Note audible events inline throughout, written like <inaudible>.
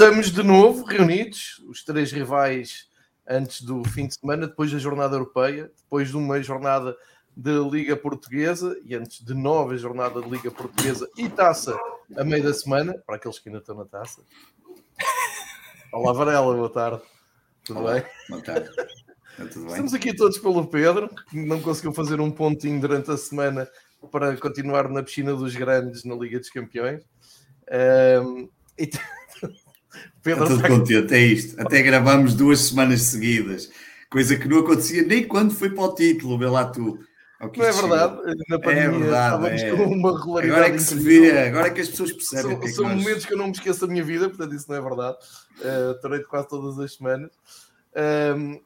estamos de novo reunidos, os três rivais antes do fim de semana, depois da jornada europeia, depois de uma jornada de Liga Portuguesa e antes de nova jornada de Liga Portuguesa e taça a meio da semana, para aqueles que ainda estão na taça. <laughs> Olá, Varela, boa tarde. Tudo Olá, bem? Boa tarde. <laughs> Estamos aqui todos pelo Pedro, que não conseguiu fazer um pontinho durante a semana para continuar na piscina dos grandes na Liga dos Campeões. Um, e... Pedro Estou contente, é isto. Até gravamos duas semanas seguidas, coisa que não acontecia nem quando foi para o título, vê lá tu. Não é verdade, na pandemia é verdade, estávamos é. com uma regularidade. Agora é que se vê, agora é que as pessoas percebem. São, que é são que nós... momentos que eu não me esqueço da minha vida, portanto, isso não é verdade. Uh, Terei quase todas as semanas. Um,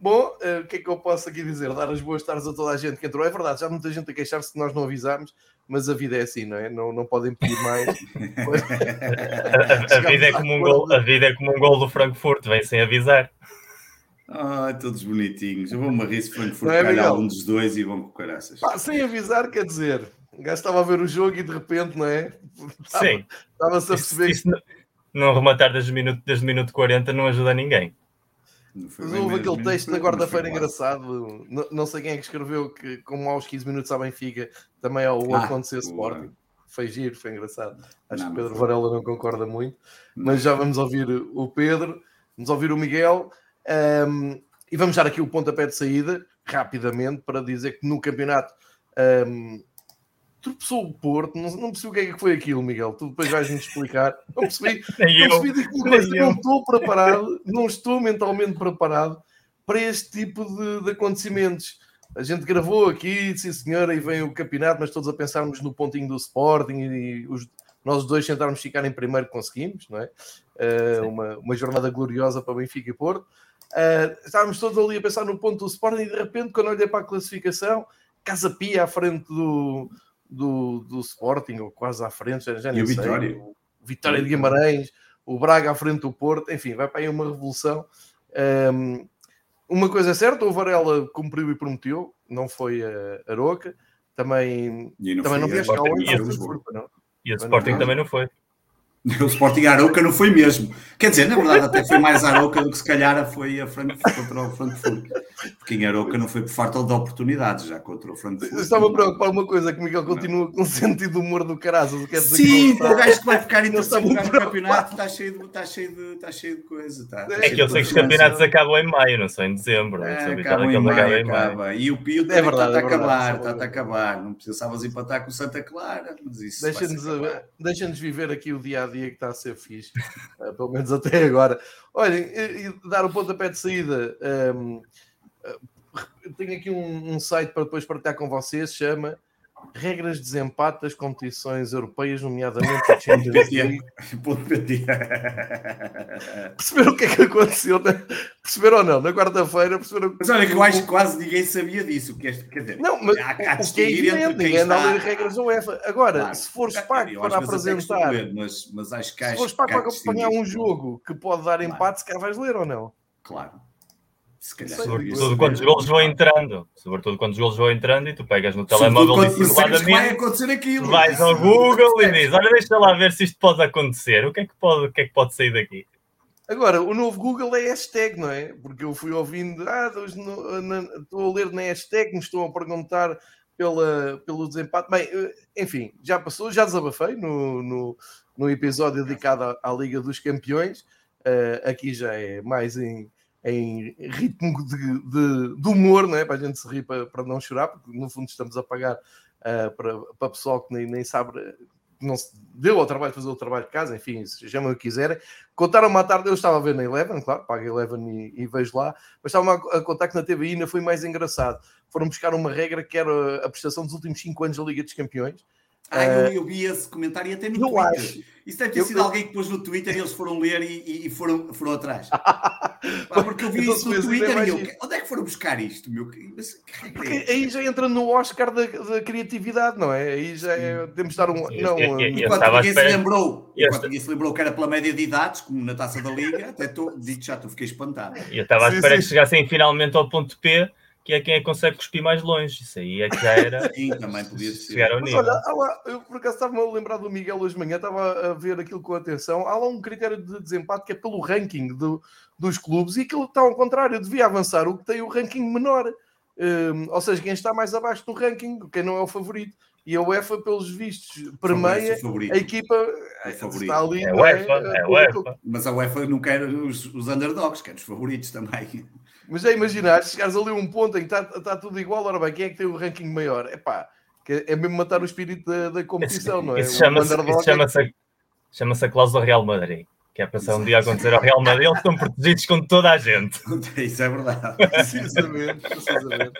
bom, uh, o que é que eu posso aqui dizer? Dar as boas tardes a toda a gente que entrou. É verdade, já muita gente a queixar-se que nós não avisámos, mas a vida é assim, não é? Não, não podem pedir mais. <laughs> a, a, vida é como um gol, a vida é como um gol do Frankfurt, vem sem avisar. Ah, todos bonitinhos. Eu vou-me rir se Frankfurt é, calhar um dos dois e vão com caraças. Pá, sem avisar, quer dizer, o gajo estava a ver o jogo e de repente, não é? Sim. Estava-se a perceber. Isso, isso não rematar desde o minuto, desde minuto 40 não ajuda ninguém. Mas houve aquele texto da quarta-feira engraçado. Não, não, sei quem é que escreveu que, como aos 15 minutos à Benfica, também ao ah, acontecer Sporting. Foi giro, foi engraçado. Acho não, que Pedro Varela não concorda muito, mas já vamos ouvir o Pedro, vamos ouvir o Miguel. Um, e vamos dar aqui o pontapé de saída, rapidamente, para dizer que no campeonato um, tropeçou o Porto. Não, não percebi o que é que foi aquilo, Miguel. Tu depois vais-me explicar. Não percebi. <laughs> não percebi coisa. Não estou preparado, não estou mentalmente preparado para este tipo de, de acontecimentos. A gente gravou aqui, sim senhora, e vem o campeonato, mas todos a pensarmos no pontinho do Sporting e os, nós dois tentarmos ficar em primeiro, conseguimos, não é? Uh, uma, uma jornada gloriosa para Benfica e Porto. Uh, estávamos todos ali a pensar no ponto do Sporting e de repente, quando olhei para a classificação, Casa Pia à frente do, do, do Sporting, ou quase à frente, já, já nem e sei. Vitória. O Vitória de Guimarães, o Braga à frente do Porto, enfim, vai para aí uma revolução. Um, uma coisa é certa, o Varela cumpriu e prometeu, não foi a Aroca, também, não também não vieste cá hoje, E o Sporting também não foi. O Sporting Arouca não foi mesmo. Quer dizer, na verdade, até foi mais Arouca do que se calhar foi a Frankfurt contra o Frankfurt. Porque em Arouca não foi por falta de oportunidades, já contra o Frankfurt. Estava a preocupar uma coisa, que o Miguel continua com o sentido de humor do caraças. Sim, o gajo que vai ficar em terceiro lugar no campeonato está cheio de, está cheio de, está cheio de coisa. Está, é que eu sei que os campeonatos acabam em maio, não são em dezembro. É, acabam em maio, acaba. E o Pio é verdade, está, a acabar, está a acabar. Não precisavas empatar com o Santa Clara, mas isso Deixa-nos viver aqui o dia que está a ser fixe, uh, pelo menos até agora. Olhem, e, e dar o pontapé de saída. Um, ehm, uh, tenho aqui um, um, site para depois partilhar com vocês, chama regras de desempate das competições europeias, nomeadamente a Champions League. Perceberam o que é que aconteceu? Né? Perceberam ou não? Na quarta-feira perceberam Mas olha que eu acho que quase ninguém sabia disso. Que este, quer dizer, não, mas há, há o que é evidente, ninguém anda a ler regras da UEFA. Agora, claro, se fores pago para apresentar, ler, mas, mas acho que se fores pago para acompanhar um jogo que pode dar empate, claro. se calhar vais ler ou não? Claro. Se calhar, sobretudo quando os golos vão entrando, sobretudo quando os golos vão entrando e tu pegas no telemóvel dissimuladamente, vai acontecer aquilo. vais ao Google e dizes, olha, deixa lá ver se isto pode acontecer, o que é que pode, o que é que pode sair daqui? Agora, o novo Google é hashtag, não é? Porque eu fui ouvindo, ah, estou a ler na hashtag, me estão a perguntar pela, pelo desempate. Bem, eh, enfim, já passou, já desabafei no, no, no episódio dedicado à, à Liga dos Campeões. Uh, aqui já é mais em, em ritmo de, de, de, humor, não é? para a gente se rir, para, para não chorar, porque no fundo estamos a pagar uh, para, para pessoal que nem, nem sabe, não se deu ao trabalho de fazer o trabalho de casa, enfim, chamam o que quiserem. Contaram-me à tarde, eu estava a ver na Eleven, claro, pago Eleven e, e vejo lá, mas estava a, a contar que na TV ainda foi mais engraçado. Foram buscar uma regra que era a prestação dos últimos 5 anos da Liga dos Campeões ah, eu, eu, vi esse comentário e até no eu Twitter. Acho. Isso deve ter eu, sido eu... alguém que pôs no Twitter e eles foram ler e, e foram, foram atrás. <laughs> porque eu vi então, isso no Twitter e eu, onde é que foram buscar isto? Meu? Mas, é aí já entra no Oscar da, da, criatividade, não é? Aí já é, temos de dar um. Não, eu, eu, enquanto ninguém se lembrou, enquanto ninguém se lembrou que era pela média de idades, como na taça da Liga, até digo já, tu fiquei espantado. Eu estava à espera sim. que chegassem finalmente ao ponto P que é quem é que consegue cuspir mais longe. Isso aí é que já era. <laughs> Sim, também podia ser. Chegar ao nível. Mas olha, eu por acaso estava-me a lembrar do Miguel hoje de manhã, estava a ver aquilo com atenção. Há lá um critério de desempate que é pelo ranking do, dos clubes e aquilo está ao contrário, devia avançar o que tem o ranking menor. Um, ou seja, quem está mais abaixo do ranking, quem não é o favorito. E a UEFA, pelos vistos, permeia a equipa é está ali. É, UEFA, é, é UEFA. Mas a UEFA não quer os, os underdogs, quer os favoritos também. Mas é imaginar, chegares ali a um ponto em que está, está tudo igual, ora bem, quem é que tem o ranking maior? Epá, é mesmo matar o espírito da, da competição, não é? Isso chama-se chama a, chama a cláusula Real Madrid. Que é para se um dia acontecer ao Real Madrid, eles estão protegidos com toda a gente. <laughs> Isso é verdade. Precisamente, precisamente.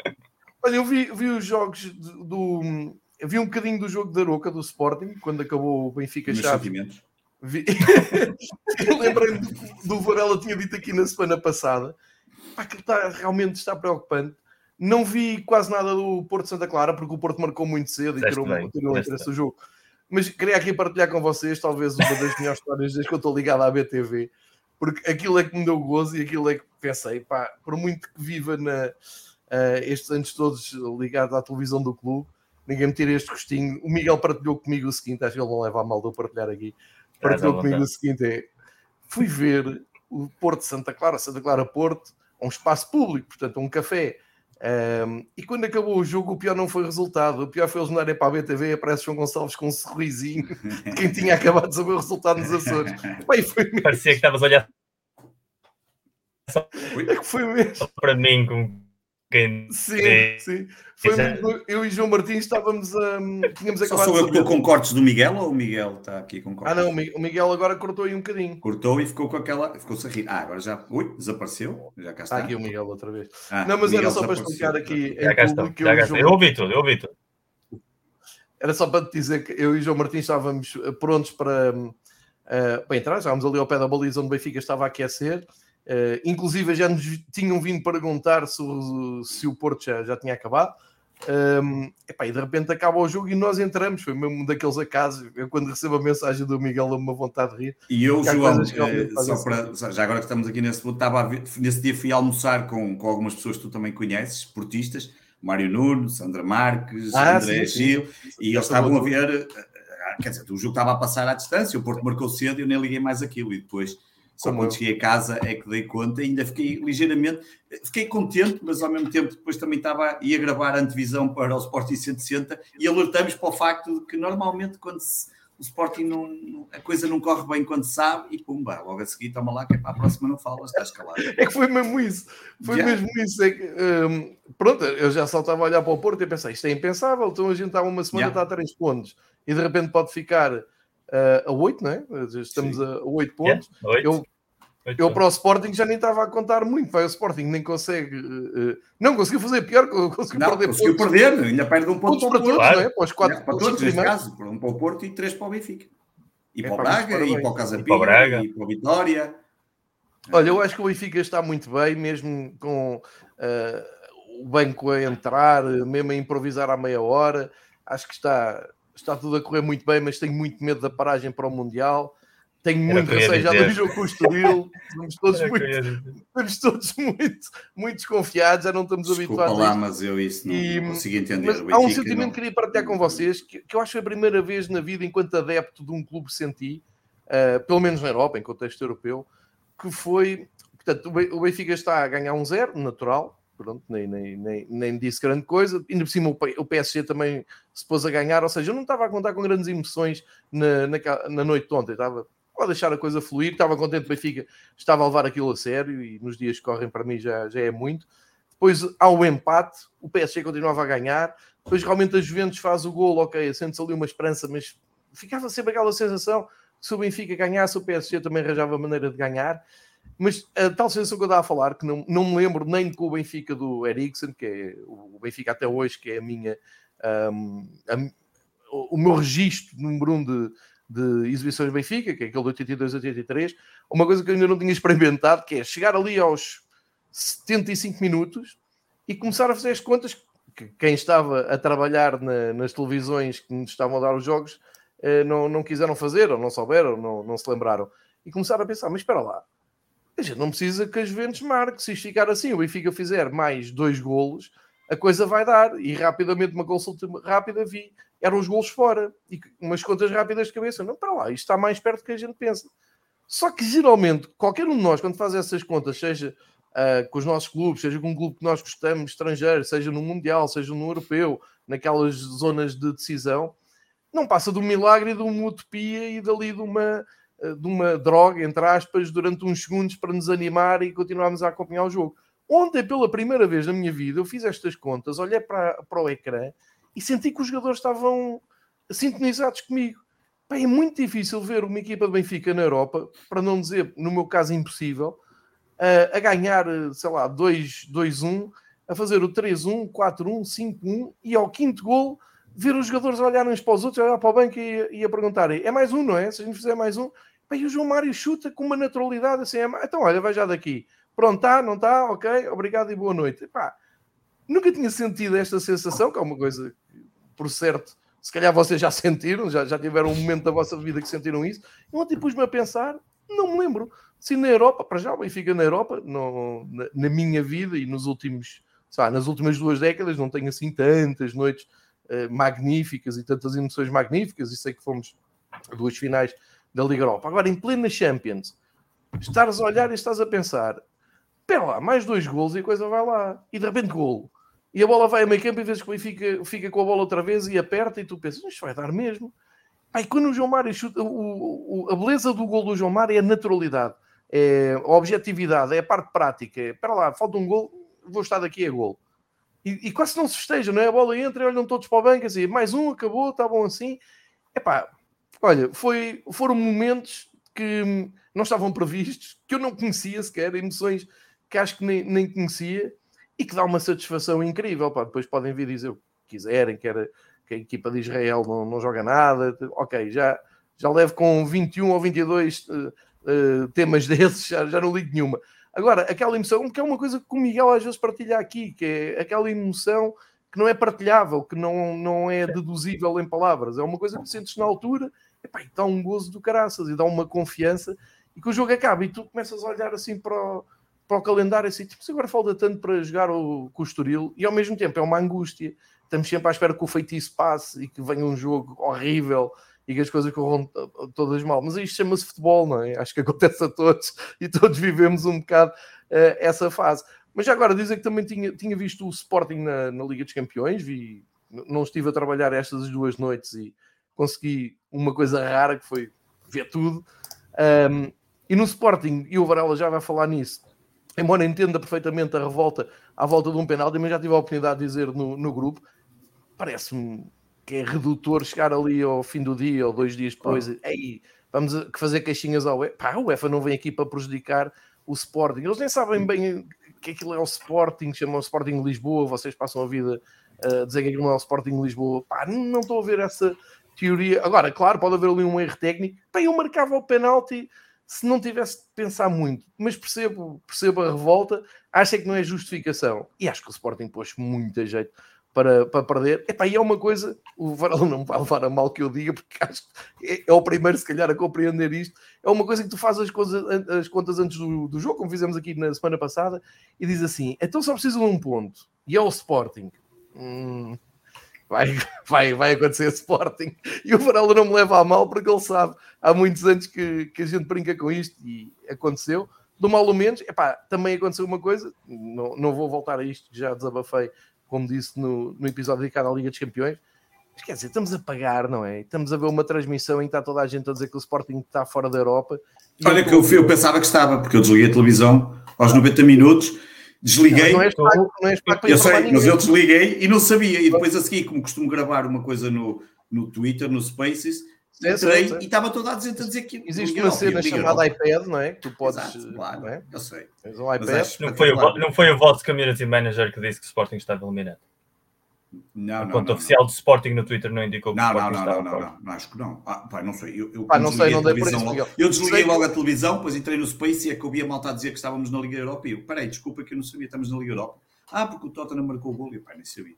Olha, eu vi, vi os jogos do, Vi um bocadinho do jogo da Roca do Sporting, quando acabou o Benfica Chave. Vi... <laughs> Lembrei-me do, do Varela tinha dito aqui na semana passada pá, aquilo está, realmente está preocupante. Não vi quase nada do Porto Santa Clara, porque o Porto marcou muito cedo e tirou, tirou interesse do jogo. Mas queria aqui partilhar com vocês, talvez uma das melhores histórias desde que eu estou ligado à BTV, porque aquilo é que me deu gozo e aquilo é que pensei, pá, por muito que viva na, uh, estes anos todos ligado à televisão do clube, ninguém me tira este gostinho. O Miguel partilhou comigo o seguinte, acho que ele não leva a mal de eu partilhar aqui. Partilhou comigo o seguinte: é, fui ver o Porto Santa Clara, Santa Clara Porto, um espaço público, portanto, um café. Um, e quando acabou o jogo, o pior não foi o resultado. O pior foi eles mandarem para a BTV aparece João Gonçalves com um sorrisinho de quem tinha acabado de saber o resultado nos Açores. Pai, foi Parecia que estavas a olhar. É que foi mesmo. Para mim, com quem. Sim, sim. Foi muito, eu e João Martins estávamos a. Tínhamos acabado Só sou eu com cortes do Miguel ou o Miguel está aqui com cortes? Ah, não, o Miguel agora cortou aí um bocadinho. Cortou e ficou com aquela. Ficou-se a rir. Ah, agora já. Ui, desapareceu. Já cá está. Está aqui o Miguel outra vez. Ah, não, mas era só para explicar aqui. Já cá está. Já cá está. Eu ouvi tudo, eu ouvi tudo. Era só para te dizer que eu e João Martins estávamos prontos para, uh, para entrar. Estávamos ali ao pé da baliza onde o Benfica estava a aquecer. Uh, inclusive já nos tinham vindo perguntar se, se o Porto já, já tinha acabado. Um, epá, e de repente acaba o jogo e nós entramos. Foi mesmo um daqueles acasos. Eu, quando recebo a mensagem do Miguel, dou-me uma vontade de rir. E eu, João, é, só para, já agora que estamos aqui nesse ponto, estava ver, nesse dia fui almoçar com, com algumas pessoas que tu também conheces, esportistas, Mário Nuno, Sandra Marques, ah, André sim, Gil, sim. e eles estavam a ver. Eh, quer dizer, o jogo estava a passar à distância, o Porto marcou cedo e eu nem liguei mais aquilo. E depois só quando cheguei a casa é que dei conta, ainda fiquei ligeiramente, fiquei contente, mas ao mesmo tempo depois também estava ia gravar a antevisão para o Sporting 160 e alertamos para o facto de que normalmente quando se, o Sporting não, a coisa não corre bem quando sabe e pumba, logo a seguir toma lá que é para a próxima não falas, está escalado. É que foi mesmo isso, foi já. mesmo isso. É que, um, pronto, eu já só estava a olhar para o Porto e pensei, isto é impensável, então a gente está uma semana, está a três pontos e de repente pode ficar uh, a 8, não é? Estamos Sim. a 8 pontos. Yeah, 8. Eu, eu para o Sporting já nem estava a contar muito, vai o Sporting nem consegue, uh, não conseguiu fazer pior, conseguiu não, perder conseguiu pontos. perder, ainda perde um ponto para todos, claro. não é? Para os quatro, para todos, neste caso, para um para o Porto e três para o Benfica. E é, para o Braga, e para o Casa Pia, e para o Vitória. Olha, eu acho que o Benfica está muito bem, mesmo com uh, o banco a entrar, mesmo a improvisar à meia hora. Acho que está, está tudo a correr muito bem, mas tenho muito medo da paragem para o Mundial. Tenho muito receio já do jogo <laughs> com o Estoril. Estamos todos, muito, estamos todos muito, muito desconfiados, já não estamos Desculpa habituados. lá, mas eu isso não, e, não consigo entender. há um sentimento não... que queria partilhar com vocês, que, que, eu acho que foi a primeira vez na vida, enquanto adepto de um clube, senti, uh, pelo menos na Europa, em contexto europeu, que foi. Portanto, o Benfica está a ganhar um zero, natural, pronto, nem, nem, nem, nem disse grande coisa. Ainda por cima o PSG também se pôs a ganhar, ou seja, eu não estava a contar com grandes emoções na, na, na noite de ontem, estava pode deixar a coisa fluir. Estava contente o Benfica, estava a levar aquilo a sério e nos dias que correm para mim já, já é muito. Depois há o empate, o PSG continuava a ganhar. Depois realmente a Juventus faz o gol, ok, sente-se ali uma esperança, mas ficava sempre aquela sensação se o Benfica ganhasse, o PSG também arranjava maneira de ganhar. Mas a tal sensação que eu estava a falar, que não, não me lembro nem com o Benfica do Eriksen, que é o Benfica até hoje, que é a minha, um, a, o meu registro número um de, de exibições Benfica, que é aquele de 82 a 83, uma coisa que eu ainda não tinha experimentado, que é chegar ali aos 75 minutos e começar a fazer as contas que quem estava a trabalhar na, nas televisões que nos estavam a dar os jogos eh, não, não quiseram fazer, ou não souberam, ou não, não se lembraram. E começaram a pensar, mas espera lá, a gente não precisa que as Juventus marque. Se ficar assim, o Benfica fizer mais dois golos, a coisa vai dar. E rapidamente, uma consulta rápida, vi, eram os golos fora. E umas contas rápidas de cabeça. Não, para lá, isto está mais perto do que a gente pensa. Só que geralmente, qualquer um de nós, quando faz essas contas, seja uh, com os nossos clubes, seja com um clube que nós gostamos, estrangeiro, seja no Mundial, seja no Europeu, naquelas zonas de decisão, não passa de um milagre, de uma utopia e dali de uma, ah, de uma droga, entre aspas, durante uns segundos para nos animar e continuarmos a acompanhar o jogo. Ontem, pela primeira vez na minha vida, eu fiz estas contas, olhei para, para o ecrã e senti que os jogadores estavam sintonizados comigo. Bem, é muito difícil ver uma equipa de Benfica na Europa, para não dizer, no meu caso, impossível, a, ganhar, sei lá, 2-1, a fazer o 3-1, 4-1, 5-1 e ao quinto gol ver os jogadores olharem uns para os outros, olhar para o banco e, e a perguntarem: é mais um, não é? Se a gente fizer mais um, bem, o João Mário chuta com uma naturalidade assim, é, então olha, vai já daqui. Pronto, está, não está, ok, obrigado e boa noite. Epá, nunca tinha sentido esta sensação, que é uma coisa, por certo, se calhar vocês já <laughs> sentiram, já, já tiveram um momento da vossa vida que sentiram isso. E ontem pus-me a pensar, não me lembro. Se na Europa, para já o Benfica na Europa, no, na, na, minha vida e nos últimos, sabe, nas últimas duas décadas, não tenho assim tantas noites uh, magníficas e tantas emoções magníficas, e sei que fomos duas finais da Liga Europa. Agora, em plena Champions, estares a olhar e estás a pensar, espera lá, mais dois gols e a coisa vai lá. E de repente golo e a bola vai a meio campo e vezes fica, fica com a bola outra vez e aperta e tu pensas, isto vai dar mesmo. Aí quando o João Mário chuta, o, o, a beleza do gol do João Mário é a naturalidade, é a objetividade, é a parte prática. É, espera lá, falta um gol, vou estar daqui a gol. E, e, quase não se festeja, não é? A bola entra e olham todos para o banco assim, mais um, acabou, está bom assim. Epá, olha, foi, foram momentos que não estavam previstos, que eu não conhecia sequer, emoções que acho que nem, nem conhecia e que dá uma satisfação incrível. Pá. Depois podem vir dizer o que quiserem, que, era, que a equipa de Israel não, não joga nada. Ok, já, já levo com 21 ou 22 uh, uh, temas <laughs> desses, já, já não ligo nenhuma. Agora, aquela emoção, que é uma coisa que o Miguel às vezes partilha aqui, que é aquela emoção que não é partilhável, que não, não é deduzível em palavras, é uma coisa que sentes na altura epá, e dá um gozo do caraças e dá uma confiança e que o jogo acaba e tu começas a olhar assim para o, para o calendário assim, tipo, agora falta tanto para jogar o, com e ao mesmo tempo é uma angústia. Estamos sempre à espera que o feitiço passe e que venha um jogo horrível e que as coisas corram todas mal. Mas isto chama-se futebol, não é? Acho que acontece a todos <laughs> e todos vivemos um bocado uh, essa fase. Mas já agora dizer que também tinha, tinha visto o Sporting na, na Liga dos Campeões, vi, não estive a trabalhar estas duas noites e consegui uma coisa rara que foi ver tudo. Um, e no Sporting, e o Varela já vai falar nisso, embora entenda perfeitamente a revolta à volta de um penalti, mas já tive a oportunidade de dizer no, no grupo, parece-me que é redutor chegar ali ao fim do dia ou dois dias depois, oh. Ei, vamos fazer queixinhas ao UEFA. Pá, o UEFA não vem aqui para prejudicar o Sporting. Eles nem sabem bem que aquilo é o Sporting, chamam o Sporting Lisboa, vocês passam a vida a dizer que aquilo não é o Sporting Lisboa. Pá, não estou a ver essa teoria. Agora, claro, pode haver ali um erro técnico. Pá, eu marcava o penalti se não tivesse de pensar muito, mas percebo, percebo a revolta, acho é que não é justificação. E acho que o Sporting pôs muito jeito para, para perder. Epá, e é uma coisa, o Varela não vai levar a mal que eu diga, porque acho que é, é, o primeiro, se calhar, a compreender isto. É uma coisa que tu fazes as, coisas, as contas antes do, do jogo, como fizemos aqui na semana passada, e diz assim: então só precisa de um ponto, e é o Sporting. Hum, vai, vai, vai acontecer Sporting. E o Varela não me leva a mal porque ele sabe, há muitos anos que, que a gente brinca com isto e aconteceu. Do mal ou menos, epá, também aconteceu uma coisa, não, não vou voltar a isto, já desabafei, como disse no, no episódio dedicado à Liga dos Campeões. Mas quer dizer, estamos a pagar, não é? Estamos a ver uma transmissão em que está toda a gente a dizer que o Sporting está fora da Europa. Olha, que eu, eu pensava que estava, porque eu desliguei a televisão aos 90 minutos Desliguei. Não, não és pago, não és pago para eu sei, mas eu desliguei e não sabia. E depois a seguir, como costumo gravar uma coisa no, no Twitter, no Spaces, é, entrei e estava toda a gente a dizer que. Existe uma cena chamada iPad, não é? Que tu podes. Exato, claro, não é? eu sei. Um iPad. Não, foi o, não foi o vosso community manager que disse que o Sporting estava eliminado? Não, não, conta oficial do Sporting no Twitter não indicou que não, o Sporting não, não, não, não, não, acho que não. Ah, pá, não sei. Eu, eu ah, não sei, não dei por isso. Logo, eu desliguei logo a televisão, depois entrei no Space e é que eu vi a malta a dizer que estávamos na Liga Europa e eu, peraí, desculpa que eu não sabia, estamos na Liga Europa. Ah, porque o Tottenham marcou o gol e eu, pá, nem sabia.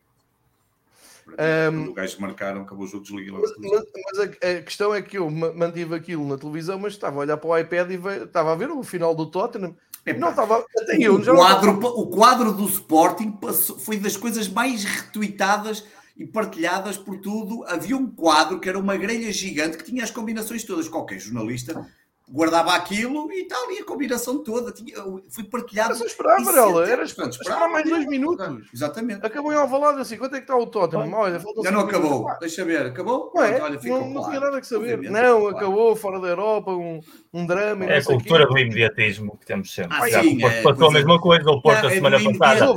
Um, o gajo que marcaram, acabou o jogo, desliguei logo. Mas, mas a, a, questão é que eu mantive aquilo na televisão, mas estava a olhar para o iPad e veio, estava a ver o final do Tottenham não estava. Até eu, o, quadro, o quadro do Sporting passou, foi das coisas mais retuitadas e partilhadas por tudo. Havia um quadro que era uma grelha gigante que tinha as combinações todas. Qualquer jornalista guardava aquilo e tal, e a combinação toda tinha, foi partilhada. Era esperar, Varela, era esperar, esperar mais dois minutos. Exatamente. Acabou em Alvalade assim, quanto é que está o Tottenham? Olha, Já não acabou, minutos. deixa ver, acabou? Não, é, Olha, não, não tinha nada que saber. Não, claro. acabou, fora da Europa, um, um drama. É a cultura do imediatismo que temos sempre. Ah, sim, Já, é, passou a mesma coisa, o Porto não, a semana é passada.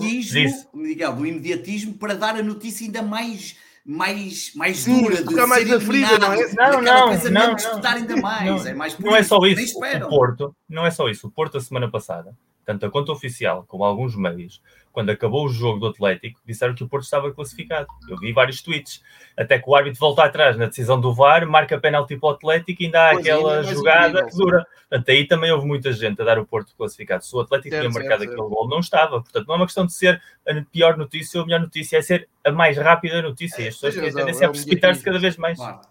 Miguel, do imediatismo para dar a notícia ainda mais mais, mais dura de ser mais ferida, não é? Não, não, não, não, disputar ainda mais. Não, é mais não é só isso. O Porto, não é só isso. O Porto, a semana passada, tanto a conta oficial como alguns meios, quando acabou o jogo do Atlético, disseram que o Porto estava classificado. Eu vi vários tweets. Até que o árbitro volta atrás na decisão do VAR, marca penalti para o Atlético e ainda há pois aquela é, jogada que dura. Portanto, aí também houve muita gente a dar o Porto classificado. Se o Atlético certo, tinha marcado certo, aquele gol, não estava. Portanto, não é uma questão de ser a pior notícia ou a melhor notícia, é ser a mais rápida notícia. E as pessoas têm tendência a precipitar-se cada vez mais. Claro.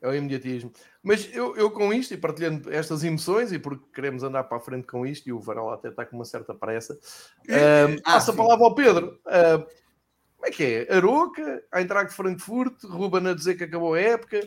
É o imediatismo. Mas eu, eu com isto e partilhando estas emoções e porque queremos andar para a frente com isto e o Varela até está com uma certa pressa, uh, ah, passo a palavra ao Pedro. Uh, como é que é? Aroca, de Frankfurt, Ruben a dizer que acabou a época.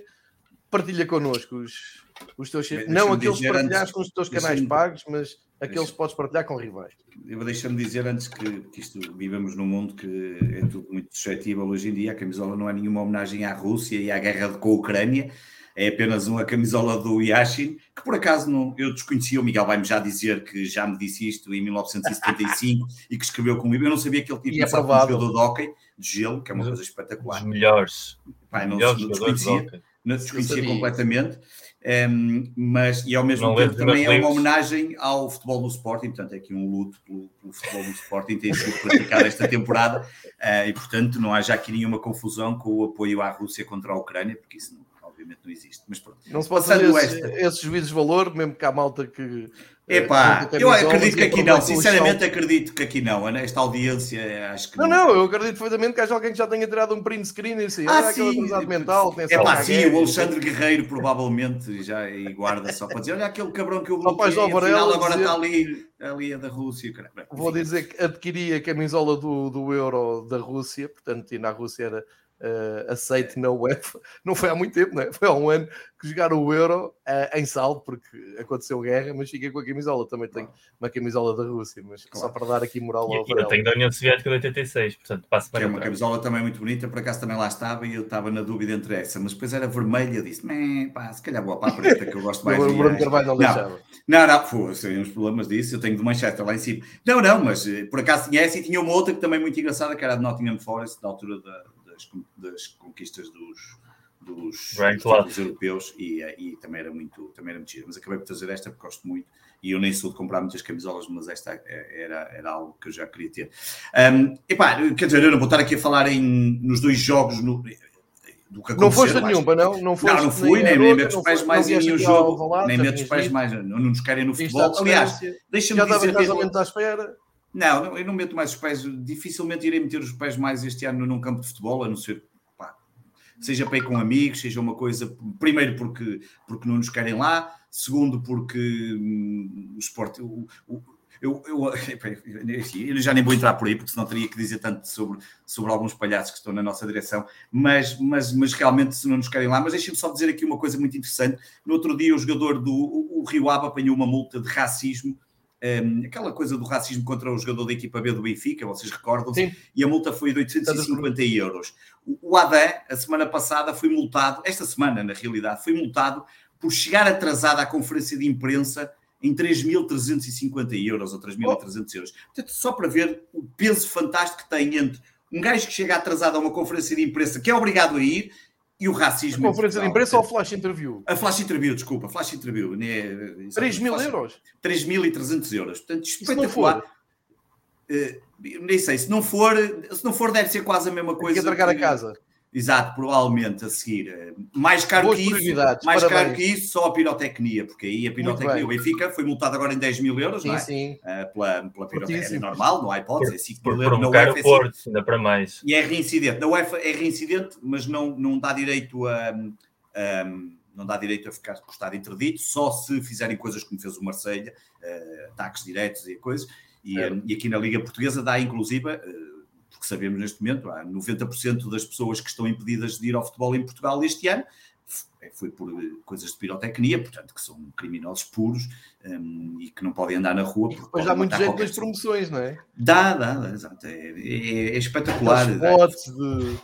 Partilha connosco os, os teus. não aqueles que partilhas antes, com os teus canais pagos, mas aqueles que podes partilhar com rivais. Eu deixa-me dizer antes que, que, isto vivemos num mundo que é tudo muito suscetível hoje em dia. A camisola não é nenhuma homenagem à Rússia e à guerra com a Ucrânia é apenas uma camisola do Yashin, que por acaso não, eu desconhecia, o Miguel vai-me já dizer que já me disse isto em 1975 <laughs> e que escreveu comigo, eu não sabia que ele tinha começado com um jogador de hockey, de gelo, que é uma coisa espetacular. Os melhores. Pai, não, melhores não desconhecia, não desconhecia completamente. Um, ehm, mas e ao mesmo não tempo também é uma homenagem ao futebol do Sporting, portanto é aqui um luto pelo, pelo futebol do Sporting tem sido praticado esta temporada. Uh, <laughs> e portanto não há já aqui nenhuma confusão com o apoio à Rússia contra a Ucrânia, porque isso não, obviamente não existe. Mas pronto. Não se pode fazer esse, esses juízes de valor, mesmo que há malta que. Eh, Epá, eu acredito que aqui não, sinceramente acredito que aqui não. Esta audiência, acho que. Não, não, eu acredito perfeitamente que haja alguém que já tenha tirado um print screen e assim, ah, ah sim. mental. É pá, sim, o Alexandre Guerreiro provavelmente já e guarda só para dizer: olha aquele cabrão que eu bloqueei, afinal agora está ali, ali a da Rússia. Vou dizer que adquiri a camisola do, do Euro da Rússia, portanto, e na Rússia era uh, aceite na UEFA. <laughs> Não foi há muito tempo, né? foi há um ano que jogaram o Euro uh, em saldo, porque aconteceu guerra, mas fiquei com a camisola. Também tenho uma camisola da Rússia, mas claro. só para dar aqui moral ao Eu tenho da União Soviética de 86, portanto passo para. Que é uma camisola também muito bonita, por acaso também lá estava e eu estava na dúvida entre essa, mas depois era vermelha. Disse, pá, se calhar vou para a preta, que eu gosto <laughs> mais. o Bruno Carvalho não, não, não, foi, sem uns problemas disso. Eu tenho de Manchester lá em cima. Não, não, mas eh, por acaso tinha essa e tinha uma outra que também é muito engraçada, que era de Nottingham Forest, da altura da das, das conquistas dos, dos, dos europeus e, e, também era muito também era muito giro. Mas acabei por trazer esta porque gosto muito e eu nem sou de comprar muitas camisolas, mas esta era, era algo que eu já queria ter. Um, epá, quer dizer, eu não vou estar aqui a falar em, nos dois jogos no, do que Não foste nenhum, não? Não, foste não, não fui, nem, nem meto os pés mais em nenhum jogo, nem meto os pés mais, não, nos querem no futebol. Aliás, deixa-me dizer... Já estava à espera. Não, eu não meto mais os pés, dificilmente irei meter os pés mais este ano num campo de futebol, a não ser pá, seja para ir com amigos, seja uma coisa, primeiro porque, porque não nos querem lá, segundo porque hum, o esporte. O, o, eu, eu, <laughs> eu, já nem vou entrar por aí, porque senão teria que dizer tanto sobre, sobre alguns palhaços que estão na nossa direção, mas, mas, mas realmente se não nos querem lá. Mas deixem-me só dizer aqui uma coisa muito interessante. No outro dia, o jogador do o Rio Ave apanhou uma multa de racismo um, aquela coisa do racismo contra o jogador da equipa B do Benfica, vocês recordam-se, e a multa foi de 850 euros. O, Adam, a semana passada, foi multado, esta semana, na realidade, foi multado por chegar atrasado à conferência de imprensa em 3.350 euros ou 3.300 euros. Portanto, só para ver o peso fantástico que tem entre um gajo que chega atrasado a uma conferência de imprensa que é obrigado a ir e o racismo. A conferência de imprensa ou flash interview? A flash interview, desculpa, flash interview. Né, 3 mil euros? 3.300 euros. Portanto, espetacular. Uh, nem sei, se não for, se não for, deve ser quase a mesma coisa. Tem que atracar a casa. Exato, provavelmente a seguir. Mais caro Boas que isso, mais caro que isso, só a pirotecnia, porque aí a pirotecnia, o Benfica foi multado agora em 10 mil euros, sim, não é? Sim. Uh, pela, pela pirotecnia normal, não há hipótese, é 5 mil euros. Na UEFA, é Porto, ainda para mais. E é reincidente. Na UEFA é reincidente, mas não, não dá direito a, a não dá direito a ficar com o Estado interdito, só se fizerem coisas como fez o Marselha, uh, ataques diretos e coisas. E, é. e, aqui na Liga Portuguesa dá, inclusive, uh, porque sabemos neste momento, há 90% das pessoas que estão impedidas de ir ao futebol em Portugal este ano foi por coisas de pirotecnia, portanto, que são criminosos puros um, e que não podem andar na rua. Pois há muito jeito das promoções, não é? Dá, dá, dá exato. É, é, é espetacular. Os de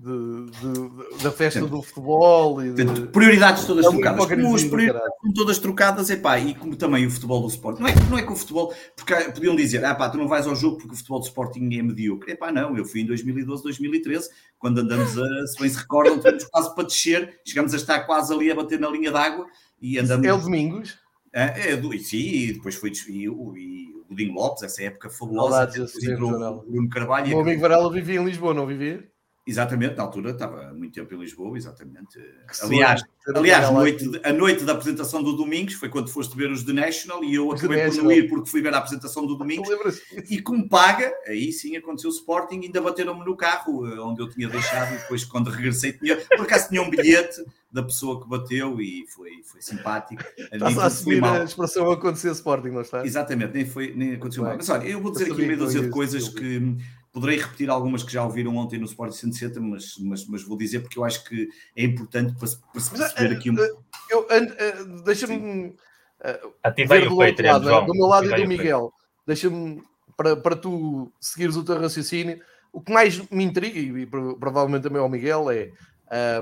de, de, da festa do futebol e de... prioridades todas é trocadas. Como as prioridades todas trocadas, epá, e como também o futebol do Sporting. Não é, não é que o futebol, porque podiam dizer, ah pá, tu não vais ao jogo porque o futebol do Sporting é medíocre. Epá, não, eu fui em 2012, 2013, quando andamos a, se bem se recordam, estamos quase para descer, chegamos a estar quase ali a bater na linha d'água e andamos. É o Domingos? É, é, sim, e depois foi e, e, e o Godinho Lopes, essa época fabulosa. Depois entrou o Bruno Carvalho. O meu amigo Varela vivia em Lisboa, não vivia? Exatamente, na altura estava muito tempo em Lisboa, exatamente. Aliás, aliás noite, a noite da apresentação do Domingos foi quando foste ver os The National e eu acabei por não ir porque fui ver a apresentação do Domingos. <laughs> E como paga, aí sim aconteceu o Sporting, ainda bateram-me no carro eh, onde eu tinha deixado e depois quando regressei tinha, por acaso tinha um bilhete da pessoa que bateu e foi, foi simpático. Estás a assumir a expressão acontecer Sporting, não está? Exatamente, nem, foi, nem aconteceu mal. Mas olha, eu vou dizer aqui meia dúzia de coisas que Poderei repetir algumas que já ouviram ontem no Sport 160, mas, mas, mas vou dizer porque eu acho que é importante para, para se perceber aqui um. Eh, eu, eh, deixa-me. Uh, Ativei o Patreon, lado, João. Do meu lado e do Miguel. Deixa-me, para, para tu seguires o teu raciocínio, o que mais me intriga, e provavelmente também ao Miguel, é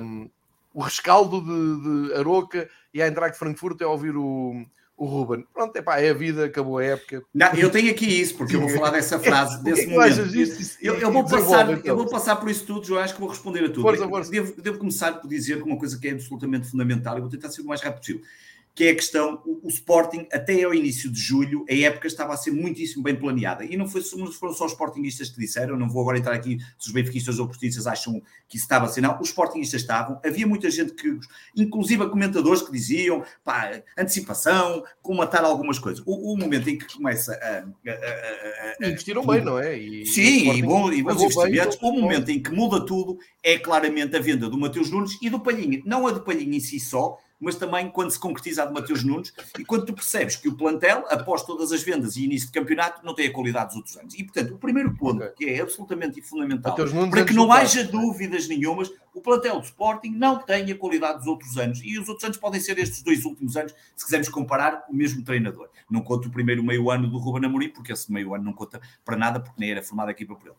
um, ehm, o rescaldo de, de Aroca e a entrar de Frankfurt é ouvir o, o Ruben. Pronto, epá, é a vida, acabou a época. Não, eu tenho aqui isso, porque eu vou falar dessa <laughs> frase, desse momento. eu, eu, vou passar, então. eu vou passar por isso tudo, João, acho que vou responder a tudo. Devo, devo começar por dizer uma coisa que é absolutamente fundamental, e vou tentar ser o mais rápido possível que é a questão, o, o, Sporting, até ao início de julho, a época estava a ser muitíssimo bem planeada. E não, foi, não foram só os Sportingistas que disseram, não vou agora entrar aqui se os benfiquistas ou portistas acham que isso estava assim, não. Os Sportingistas estavam, havia muita gente que, inclusive comentadores que diziam, pá, antecipação, matar algumas coisas. O, o momento em que começa a... a, a, a Investiram bem, não é? E, sim, e, bom, e bons investimentos. Bem, o momento bom. em que muda tudo é claramente a venda do Mateus Nunes e do Palhinha. Não a do Palhinha em si só, mas também quando se concretiza a de Mateus Nunes e quando tu percebes que o plantel, após todas as vendas e início de campeonato, não tem a qualidade dos outros anos. E, portanto, o primeiro ponto, okay. que é absolutamente fundamental, para que não haja dúvidas nenhumas, o plantel do Sporting não tem a qualidade dos outros anos. E os outros anos podem ser estes dois últimos anos, se quisermos comparar o mesmo treinador. Não conta o primeiro meio ano do Ruben Amorim, porque esse meio ano não conta para nada, porque nem era formada a equipa por ele.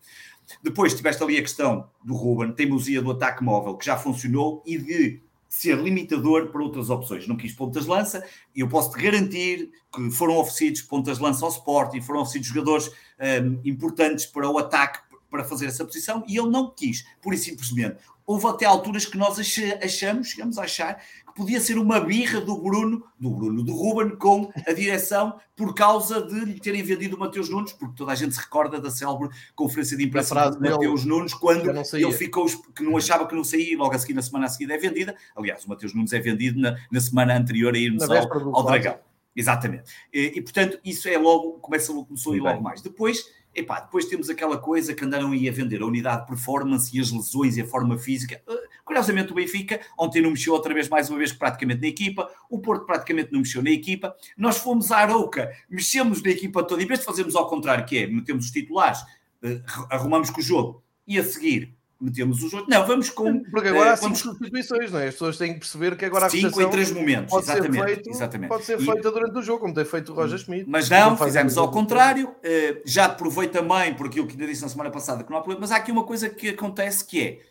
Depois tiveste ali a questão do Ruben, teimosia do ataque móvel, que já funcionou, e de ser limitador para outras opções. Não quis pontas-lança, e eu posso-te garantir que foram oferecidos pontas-lança ao Sporting, foram oferecidos jogadores um, importantes para o ataque para fazer essa posição, e ele não quis, pura e simplesmente. Houve até alturas que nós achamos, chegamos a achar, podia ser uma birra do Bruno, do Bruno, do Ruben com a direção por causa de lhe terem vendido o Mateus Nunes, porque toda a gente se recorda da célebre conferência de imprensa de Mateus Nunes, quando ele ficou que não achava que não saía e logo a seguir, na semana a seguir, é vendida. Aliás, o Mateus Nunes é vendido na, na semana anterior a irmos ao, ao Dragão. Exatamente. E, e, portanto, isso é logo, começa, começou ir logo mais. Depois Epá, depois temos aquela coisa que andaram aí a vender a unidade de performance e as lesões e a forma física. Uh, curiosamente, o Benfica ontem não mexeu outra vez, mais uma vez, praticamente na equipa. O Porto praticamente não mexeu na equipa. Nós fomos à Arouca, mexemos na equipa toda. Em vez de fazermos ao contrário, que é metemos os titulares, uh, arrumamos com o jogo e a seguir metemos os outros. Não, vamos com. Porque agora há cinco vamos... substituições, não é? As pessoas têm que perceber que agora a Cinco em três momentos, pode exatamente. Ser feito, exatamente. Pode ser feita durante o jogo, como tem feito o Roger Schmidt. Mas não, fizemos ao contrário. Eh, já provei também, por aquilo que ainda disse na semana passada, que não há problema. Mas há aqui uma coisa que acontece que é.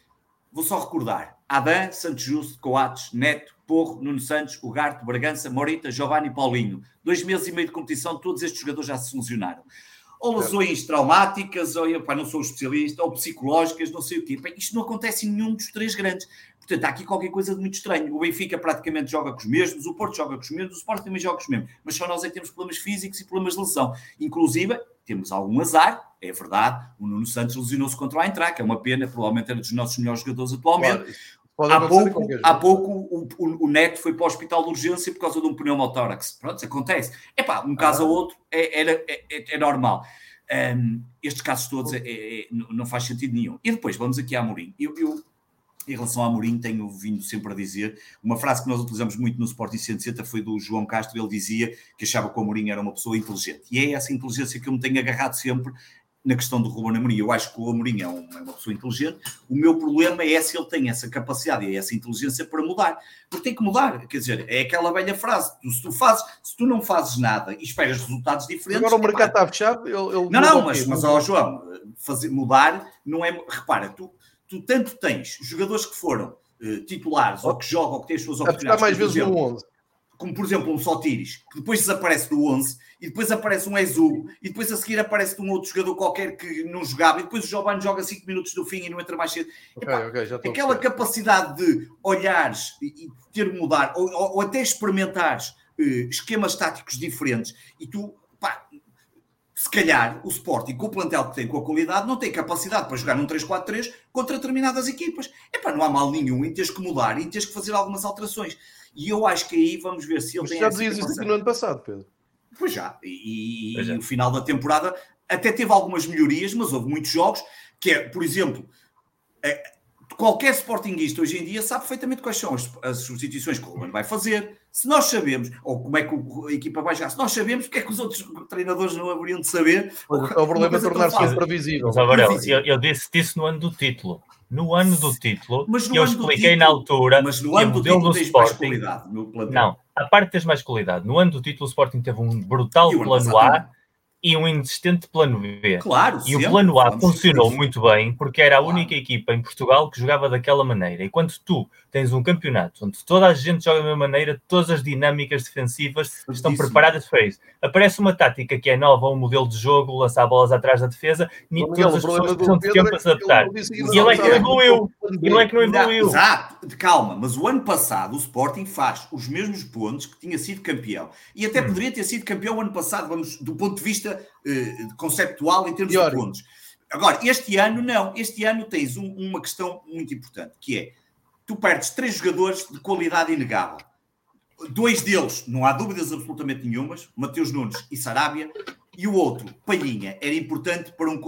Vou só recordar. Adam, Santos Justo, Coates, Neto, Porro, Nuno Santos, Ugarte, Bragança, Morita, Giovanni e Paulinho. Dois meses e meio de competição, todos estes jogadores já se funcionaram ou lesões traumáticas, ou eu, pá, não sou especialista, ou psicológicas, não sei o quê. Pá, isto não acontece em nenhum dos três grandes. Portanto, há aqui qualquer coisa de muito estranho. O Benfica praticamente joga com os mesmos, o Porto joga com os mesmos, o Sport também joga com os mesmos. Mas só nós é que temos problemas físicos e problemas de lesão. Inclusive, temos algum azar, é verdade. O Nuno Santos lesionou-se contra o Eintracht, que é uma pena, provavelmente era dos nossos melhores jogadores atualmente. Há pouco, há pouco o, o, o, Neto foi para o hospital de urgência por causa de um pneumotórax. Pronto, acontece. É pá, um caso ah. ou outro é, é, é, é normal. Um, estes casos todos é, é não faz sentido nenhum. E depois, vamos aqui a Amorim. Eu, eu, em relação a Amorim, tenho vindo sempre a dizer, uma frase que nós utilizamos muito no Sporting 160 foi do João Castro, ele dizia que achava que o Amorim era uma pessoa inteligente. E é essa inteligência que eu me tenho agarrado sempre na questão do Ruben Amorim. Eu acho que o Amorim é, é uma pessoa inteligente. O meu problema é se ele tem essa capacidade e essa inteligência para mudar. Porque tem que mudar. Quer dizer, é aquela velha frase. Se, tu fazes, se tu não fazes nada e esperas resultados diferentes... Agora o mercado está fechado. Não, não, mas, mas ó, João, fazer, mudar não é... Repara, tu, tu tanto tens jogadores que foram uh, titulares ou que jogam ou que têm as suas oportunidades... Está mais vezes no 11 como por exemplo um Sotiris, que depois desaparece do 11, e depois aparece um Ezu, e depois a seguir aparece um outro jogador qualquer que não jogava, e depois o Giovanni joga 5 minutos do fim e não entra mais cedo. Okay, Epá, okay, aquela capacidade de olhares e ter mudar, ou, ou, ou até experimentares uh, esquemas táticos diferentes, e tu, pá, se calhar o Sporting, com o plantel que tem, com a qualidade, não tem capacidade para jogar num 3-4-3 contra determinadas equipas. Epá, não há mal nenhum em teres que mudar e teres que fazer algumas alterações. E eu acho que aí vamos ver se ele Mas tem. Já dizias isso no ano passado, Pedro. Pois já. E, pois no final da temporada até teve algumas melhorias, mas houve muitos jogos que é, por exemplo, é, qualquer sportinguista hoje em dia sabe perfeitamente quais são as, as substituições que o Ruben vai fazer. Se nós sabemos, ou como é que a equipa vai jogar, se nós sabemos, porque é que os outros treinadores não haveriam de saber? o problema é tornar-se imprevisível. Eu, eu disse isso no ano do título no ano do título, mas eu expliquei título, na altura mas no ano do título do Sporting, não, a parte tens mais qualidade. No ano do título, o Sporting teve um brutal plano A e um inexistente plano B. Claro, e o plano A funcionou muito bem porque era a claro. única equipa em Portugal que jogava daquela maneira. E quando tu tens um campeonato onde toda a gente joga da mesma maneira, todas as dinâmicas defensivas estão preparadas para isso. Aparece uma tática que é nova, um modelo de jogo, lançar bolas atrás da defesa, e todas as pessoas precisam de tempo para se adaptar. E ele é que não evoluiu. Ele é que não evoluiu. Exato, calma, mas o ano passado o Sporting faz os mesmos pontos que tinha sido campeão. E até hum. poderia ter sido campeão o ano passado, vamos, do ponto de vista uh, conceptual em termos de pontos. Agora, este ano não. Este ano tens um, uma questão muito importante, que é tu perdes três jogadores de qualidade inegável. Dois deles, não há dúvidas absolutamente nenhumas, Mateus Nunes e Sarabia, e o outro, Palhinha, era importante para um.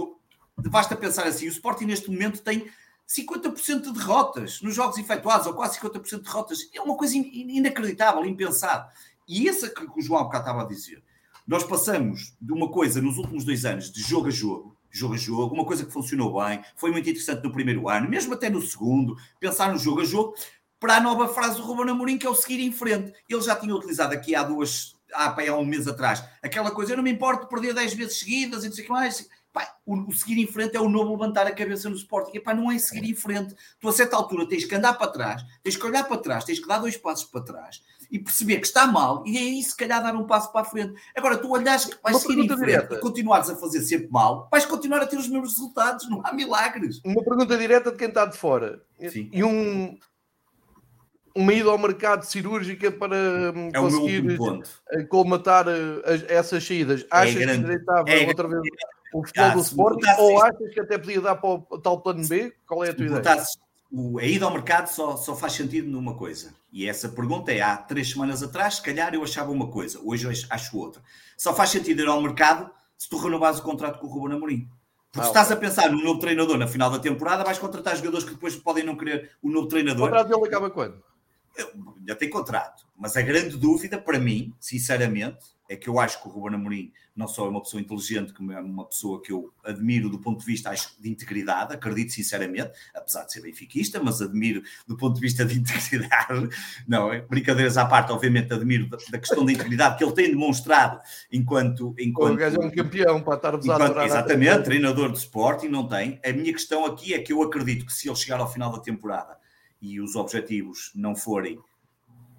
Basta pensar assim: o Sporting neste momento tem 50% de derrotas nos jogos efetuados, ou quase 50% de derrotas. É uma coisa inacreditável, impensado. E essa que o João cá estava a dizer. Nós passamos de uma coisa nos últimos dois anos de jogo a jogo, jogo a jogo, uma coisa que funcionou bem, foi muito interessante no primeiro ano, mesmo até no segundo, pensar no jogo a jogo, para a nova frase do Ruben Amorim, que é o seguir em frente. Ele já tinha utilizado aqui há duas, há, há um mês atrás, aquela coisa, eu não me importo de perder 10 vezes seguidas e não sei o que mais. Pá, o, o, seguir em frente é o novo levantar a cabeça no Sporting. Epá, não é seguir em frente. Tu a certa altura tens que andar para trás, tens que olhar para trás, tens que dar dois passos para trás e perceber que está mal e aí se calhar dar um passo para a frente. Agora, tu olhas que vais seguir em frente direta. e continuares a fazer sempre mal, vais continuar a ter os mesmos resultados, não há milagres. Uma pergunta direta de quem está de fora. Sim. E um, uma ida ao mercado cirúrgica para é conseguir colmatar eh, essas saídas. É achas grande, que direitava é outra vez o futebol do Sporting ou achas que até podia dar para o tal plano B? Qual é a tua ideia? O, a ida ao mercado só, só faz sentido numa coisa. E essa pergunta é: há três semanas atrás, se calhar eu achava uma coisa, hoje eu acho outra. Só faz sentido ir ao mercado se tu renovares o contrato com o Ruben Amorim. Porque ah, se estás a pensar no novo treinador na final da temporada, vais contratar jogadores que depois podem não querer o novo treinador. O contrato dele acaba quando? Eu, já tem contrato. Mas a grande dúvida, para mim, sinceramente, é que eu acho que o Ruben Amorim não só é uma pessoa inteligente, como é uma pessoa que eu admiro do ponto de vista acho, de integridade, acredito sinceramente, apesar de ser benfiquista, mas admiro do ponto de vista de integridade, <laughs> não, é? brincadeiras à parte, obviamente admiro da, da, questão da integridade que ele tem demonstrado enquanto... enquanto o gajo é um campeão para estar enquanto, Exatamente, treinador de Sporting, não tem. A minha questão aqui é que eu acredito que se ele chegar ao final da temporada e os objetivos não forem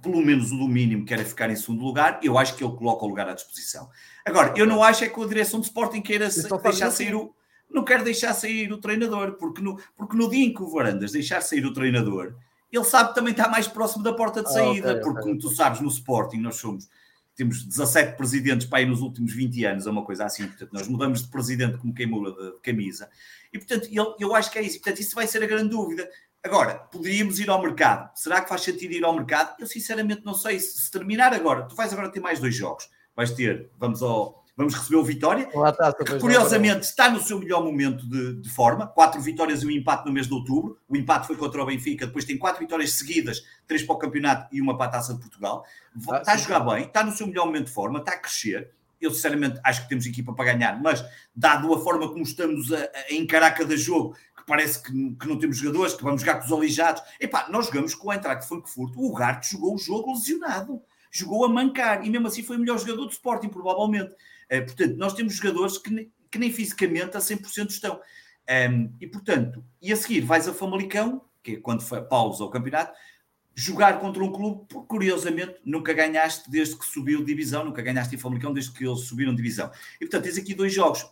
pelo menos o do mínimo, que era ficar em segundo lugar, eu acho que ele coloca o lugar à disposição. Agora, eu não acho é que a direção de Sporting queira deixar sair o. Não quer deixar sair o treinador, porque no, porque no dia em que o Varandas deixar sair o treinador, ele sabe que também está mais próximo da porta de saída, ah, okay, porque, okay. como tu sabes, no Sporting nós somos. Temos 17 presidentes para ir nos últimos 20 anos, é uma coisa assim. Portanto, nós mudamos de presidente como queimou de, de camisa. E, portanto, eu, eu acho que é isso. Portanto, isso vai ser a grande dúvida. Agora, poderíamos ir ao mercado. Será que faz sentido ir ao mercado? Eu sinceramente não sei. Se, se terminar agora, tu vais agora ter mais dois jogos. Vais ter, vamos ao, Vamos receber o Vitória, que curiosamente está no seu melhor momento de, de, forma. Quatro vitórias e um empate no mês de outubro. O empate foi contra o Benfica, depois tem quatro vitórias seguidas, três para o campeonato e uma para a Taça de Portugal. Ah, está a jogar bem, está no seu melhor momento de forma, está a crescer. Eu, sinceramente, acho que temos equipa para ganhar, mas dado a forma como estamos a, a encarar cada jogo, que parece que, que, não temos jogadores, que vamos jogar com os aleijados. Epá, nós jogamos com o Eintracht Frankfurt. O Gart jogou o jogo lesionado. Jogou a mancar. E mesmo assim foi o melhor jogador do Sporting, provavelmente. Uh, portanto, nós temos jogadores que, que nem fisicamente a 100% estão. Um, e, portanto, e a seguir vais a Famalicão, que é quando pausa o campeonato, jogar contra um clube, curiosamente, nunca ganhaste desde que subiu divisão, nunca ganhaste em Famalicão desde que eles subiram divisão. E portanto, tens aqui dois jogos.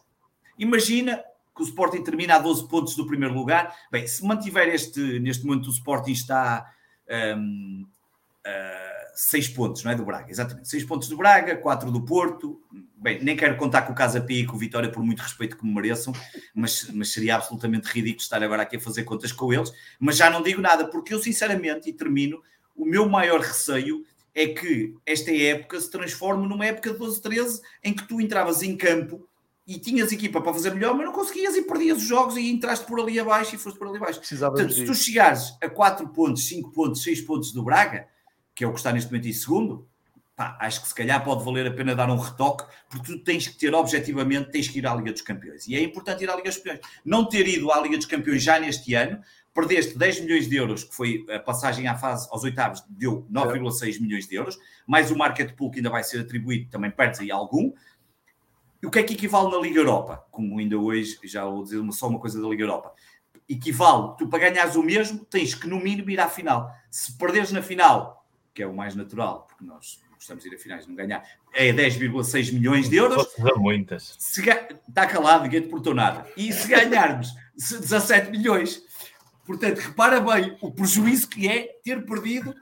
Imagina que o Sporting termina a 12 pontos do primeiro lugar. Bem, se mantiver este, neste momento o Sporting está um, uh, 6 pontos, não é? Do Braga, exatamente. 6 pontos do Braga, 4 do Porto. Bem, nem quero contar com o Casa Pia e com o Vitória por muito respeito que me mereçam, mas, mas seria absolutamente ridículo estar agora aqui a fazer contas com eles. Mas já não digo nada, porque eu, sinceramente, e termino, o meu maior receio é que esta época se transforme numa época de 12-13 em que tu entravas em campo e tinhas equipa para fazer melhor, mas não conseguias e perdias os jogos e entraste por ali abaixo e foste por ali abaixo. Portanto, se tu chegares a 4 pontos, 5 pontos, 6 pontos do Braga, que é o que está neste momento em segundo, pá, acho que se calhar pode valer a pena dar um retoque, porque tu tens que ter, objetivamente, tens que ir à Liga dos Campeões. E é importante ir à Liga dos Campeões. Não ter ido à Liga dos Campeões já neste ano, perdeste 10 milhões de euros, que foi a passagem à fase aos oitavos, deu 9,6 milhões de euros, mais o market pool que ainda vai ser atribuído, também perdes aí algum. E o que é que equivale na Liga Europa? Como ainda hoje, já vou dizer só uma coisa da Liga Europa. Equivale, tu para ganhares o mesmo, tens que no mínimo ir à final. Se perderes na final que é o mais natural, porque nós gostamos de ir a finais não ganhar, é 10,6 milhões de euros. muitas. Se, está calado, ninguém te portou nada. E se ganharmos <laughs> 17 milhões, portanto, repara bem o prejuízo que é ter perdido uh,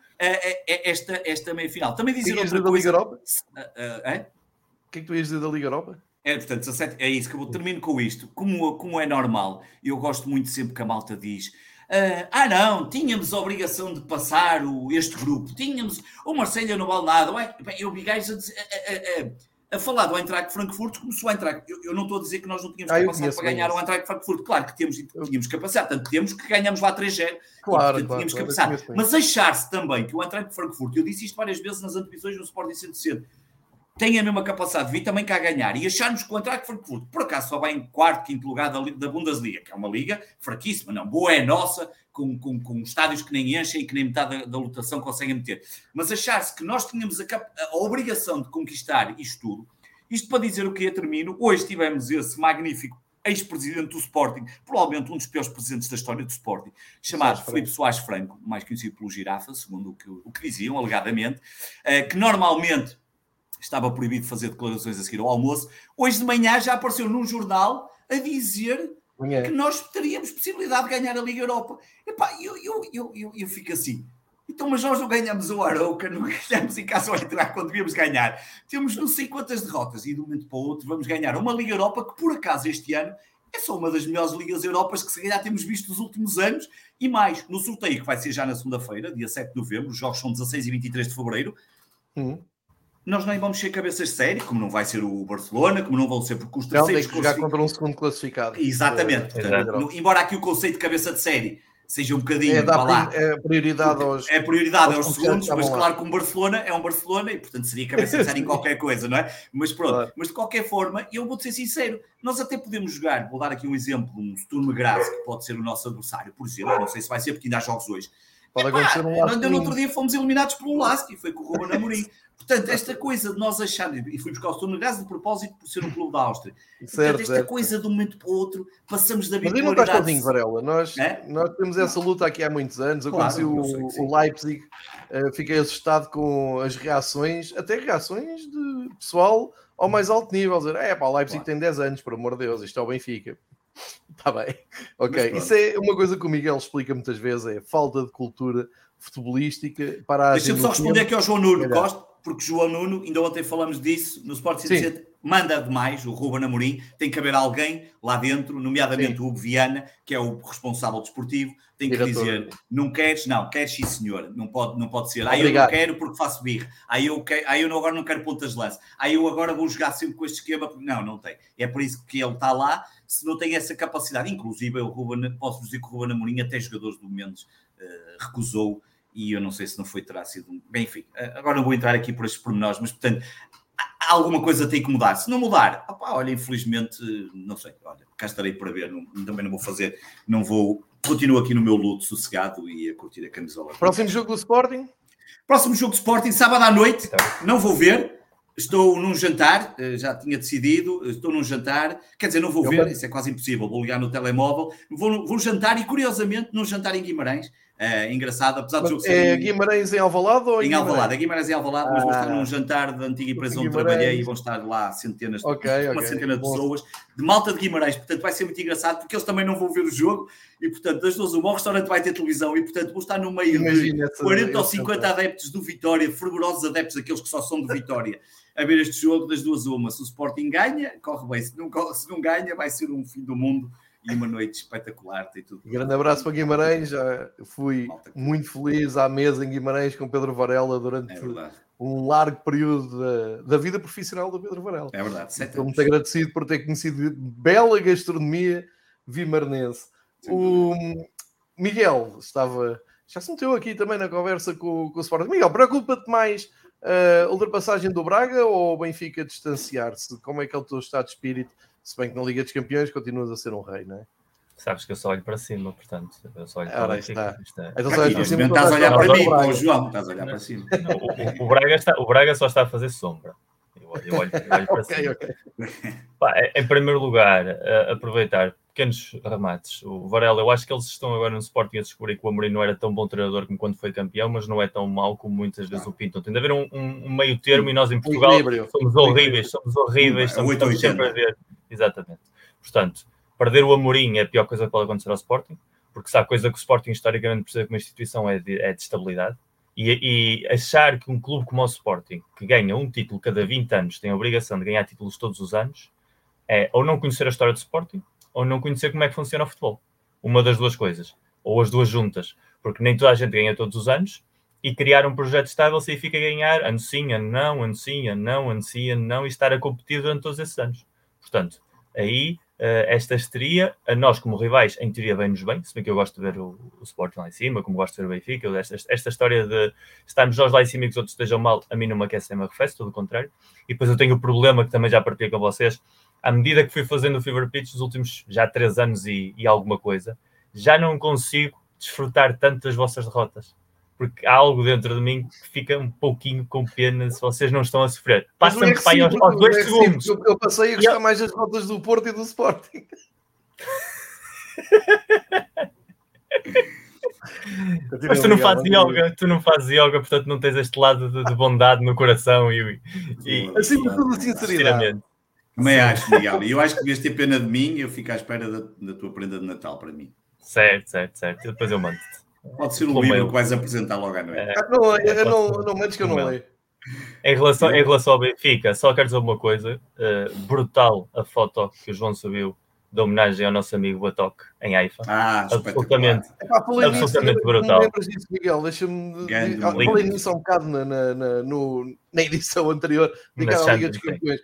esta, esta meia final. Também dizer que outra da Liga Europa? Uh, uh, O que é que tu ias dizer da Liga Europa? É, portanto, 17, é isso que eu termino com isto. Como, como é normal, eu gosto muito sempre que a malta diz Uh, ah, não, tínhamos a obrigação de passar o, este grupo, tínhamos o Marselha no balneário. Eu vi gajos a, a, a, a, falar do Eintracht Frankfurt como se o Eintracht. Eu, eu, não estou a dizer que nós não tínhamos ah, capacidade para ganhar o Eintracht Frankfurt. Claro que temos, tínhamos capacidade, tanto temos que ganhamos lá 3-0. Claro, e, portanto, claro, tínhamos claro, capacidade. Mas achar-se também que o Eintracht Frankfurt, eu disse isto várias vezes nas antevisões no Sporting Centro Cedo, tem a mesma capacidade de vir também cá ganhar. E acharmos que o Eintracht Frankfurt, por acaso, só vai em quarto, quinto lugar da, da Bundesliga, que é uma liga fraquíssima, não, boa é nossa, com, com, com estádios que nem enchem e que nem metade da, da lotação conseguem meter. Mas achar-se que nós tínhamos a, a, obrigação de conquistar isto tudo, isto para dizer o que eu termino, hoje tivemos esse magnífico ex-presidente do Sporting, provavelmente um dos piores presidentes da história do Sporting, chamado Filipe Soares Franco, mais conhecido pelo Girafa, segundo o que, o que diziam, alegadamente, eh, que normalmente estava proibido fazer declarações a seguir ao almoço. Hoje de manhã já apareceu num jornal a dizer é. que nós teríamos possibilidade de ganhar a Liga Europa. Epá, eu, eu, eu, eu, eu fico assim. Então, mas nós não ganhamos o Arouca, não <laughs> ganhamos em casa ao entrar quando devíamos ganhar. Temos não sei quantas derrotas e de um momento para o outro vamos ganhar uma Liga Europa que, por acaso, este ano é só uma das melhores Ligas Europas que se calhar temos visto nos últimos anos e mais. No sorteio que vai ser já na segunda-feira, dia 7 de novembro, os jogos são 16 e 23 de fevereiro. Uhum nós nem vamos ser cabeças de série, como não vai ser o Barcelona, como não vão ser porque os terceiros... Não, tem que jogar contra um segundo classificado. Exatamente. Portanto, embora aqui o conceito de cabeça de série seja um bocadinho é, lá. É prioridade aos É prioridade aos, aos segundos, mas claro que um Barcelona é um Barcelona e portanto seria cabeça de série em <laughs> qualquer coisa, não é? Mas pronto, claro. mas de qualquer forma, eu vou ser sincero, nós até podemos jogar, vou dar aqui um exemplo, um Sturm Graz, que pode ser o nosso adversário, por exemplo, não sei se vai ser porque ainda há jogos hoje. Pode Epá, acontecer um no outro dia fomos eliminados pelo Lask e foi com o Ruben Amorim. <laughs> Portanto, esta coisa de nós acharmos, e fui buscar o Sturm Graz de propósito por ser um clube da Áustria. Certo, Portanto, esta certo. coisa de um momento para o outro, passamos da bipolaridade. Mas não estás sozinho, Varela. Nós, é? nós temos essa luta aqui há muitos anos. Eu claro, conheci o, o, Leipzig, uh, fiquei assustado com as reações, até reações de pessoal ao mais alto nível. Dizer, é pá, o Leipzig claro. tem 10 anos, por amor de Deus, isto é o Benfica. Está <laughs> bem. Ok. Isso é uma coisa que o Miguel explica muitas vezes, é falta de cultura futebolística para Deixa-me só responder aqui ao João Nuno. Gosto, porque João Nuno, ainda ontem falamos disso no Sport 107, manda demais, o Ruben Amorim, tem que haver alguém lá dentro, nomeadamente Sim. o Hugo Viana, que é o responsável desportivo, tem que Diretor. dizer, não queres? Não, queres sim senhor, não pode, não pode ser. Aí eu não quero porque faço birra, aí eu, quero, aí eu agora não quero pontas de lance, aí eu agora vou jogar sempre com este esquema, não, não tem. É por isso que ele está lá, se não tem essa capacidade, inclusive o Ruben, posso dizer que o Ruben Amorim até jogadores do Mendes uh, recusou, e eu não sei se não foi, terá sido um... Bem, enfim, eh, agora não vou entrar aqui por estes pormenores, mas portanto, alguma coisa tem que mudar. Se não mudar, opa, olha, infelizmente, não sei, olha, cá estarei para ver, não, também não vou fazer, não vou, continuo aqui no meu luto sossegado e a curtir a camisola. Próximo jogo do Sporting? Próximo jogo do Sporting, sábado à noite, não vou ver, estou num jantar, eh, já tinha decidido, estou num jantar, quer dizer, não vou ver, isso é quase impossível, vou ligar no telemóvel, vou, vou jantar e curiosamente num jantar em Guimarães, é, engraçado, apesar do jogo ser. É Guimarães em Alvalade ou em, em Alvalade? É Guimarães em Alvalade, ah, mas vão estar num jantar da antiga empresa onde trabalhei e vão estar lá centenas, okay, uma okay. centena de Bom. pessoas, de malta de Guimarães, portanto vai ser muito engraçado porque eles também não vão ver o jogo e, portanto, das duas, uma, o restaurante vai ter televisão e, portanto, vão estar no meio Imagina de 40 ou 50 adeptos do Vitória, fervorosos adeptos, aqueles que só são de Vitória, a ver este jogo das duas, uma. Se o Sporting ganha, corre bem, se não, se não ganha, vai ser um fim do mundo e uma noite espetacular. Tem tudo. Grande abraço para Guimarães. Já fui muito feliz à mesa em Guimarães com Pedro Varela durante é um largo período da, da, vida profissional do Pedro Varela. É verdade. Estou muito agradecido por ter conhecido bela gastronomia vimarnense. O Miguel estava. Já se meteu aqui também na conversa com, com o Sporting. Miguel, preocupa-te mais a ultrapassagem do Braga ou o Benfica distanciar-se? Como é que é o teu estado de espírito se bem que na Liga dos Campeões continuas a ser um rei, não é? Sabes que eu só olho para cima, portanto, eu só olho para Ora, está. É... Então só olhas para cima. Estás a olhar para mim, para o João, estás a olhar para cima. o, o, Braga está, o Braga só está a fazer sombra. Eu olho, eu olho, eu olho para <laughs> okay, cima. Okay. Pá, em primeiro lugar, aproveitar pequenos remates. O Varela, eu acho que eles estão agora no Sporting a descobrir que o Amorim não era tão bom treinador como quando foi campeão, mas não é tão mau como muitas vezes o pintam. Tem de haver um, um, meio termo e nós em Portugal somos horríveis, somos horríveis, somos, estamos sempre a ver Exatamente. Portanto, perder o Amorim é a pior coisa que pode acontecer ao Sporting, porque se há coisa que o Sporting historicamente precisa como instituição é de, é de estabilidade. E, e, achar que um clube como o Sporting, que ganha um título cada 20 anos, tem a obrigação de ganhar títulos todos os anos, é ou não conhecer a história do Sporting, ou não conhecer como é que funciona o futebol. Uma das duas coisas. Ou as duas juntas. Porque nem toda a gente ganha todos os anos, e criar um projeto estável significa ganhar ano sim, ano não, ano sim, ano não, ano sim, ano não, e estar a competir durante todos esses anos. Portanto, aí uh, esta esteria, a nós como rivais, em teoria vem-nos bem, se bem que eu gosto de ver o, o Sporting lá em cima, como gosto de ver o Benfica, esta, esta história de estarmos nós lá em cima e que os outros estejam mal, a mim não me aquece nem me arrefece, todo o contrário. E depois eu tenho o problema que também já partilhei com vocês, à medida que fui fazendo o Fever Pitch nos últimos já três anos e, e alguma coisa, já não consigo desfrutar tanto das vossas derrotas porque há algo dentro de mim que fica um pouquinho com pena se vocês não estão a sofrer. Passa-me é para aos, aos dois é segundos. Eu, eu passei a gostar eu... mais das rotas do Porto e do Sporting. Mas tu não fazes yoga, tu não fazes yoga, portanto não tens este lado de, de bondade no coração e, e assim por toda sinceridade. Também acho, Miguel. E eu acho que devias ter pena de mim e eu fico à espera da, da tua prenda de Natal para mim. Certo, certo, certo. E depois eu mando-te. Pode ser um livro que vais apresentar logo à noite. É, ah, não, eu, eu não, não menos que eu não leio. Em relação, em relação ao Benfica, só quero dizer uma coisa: uh, brutal a foto que o João subiu da homenagem ao nosso amigo Batoque em Haifa. Ah, absolutamente, absolutamente brutal. Disso, Miguel? Deixa-me. Falei nisso há um bocado na, na, na, no, na edição anterior à Liga dos Campeões.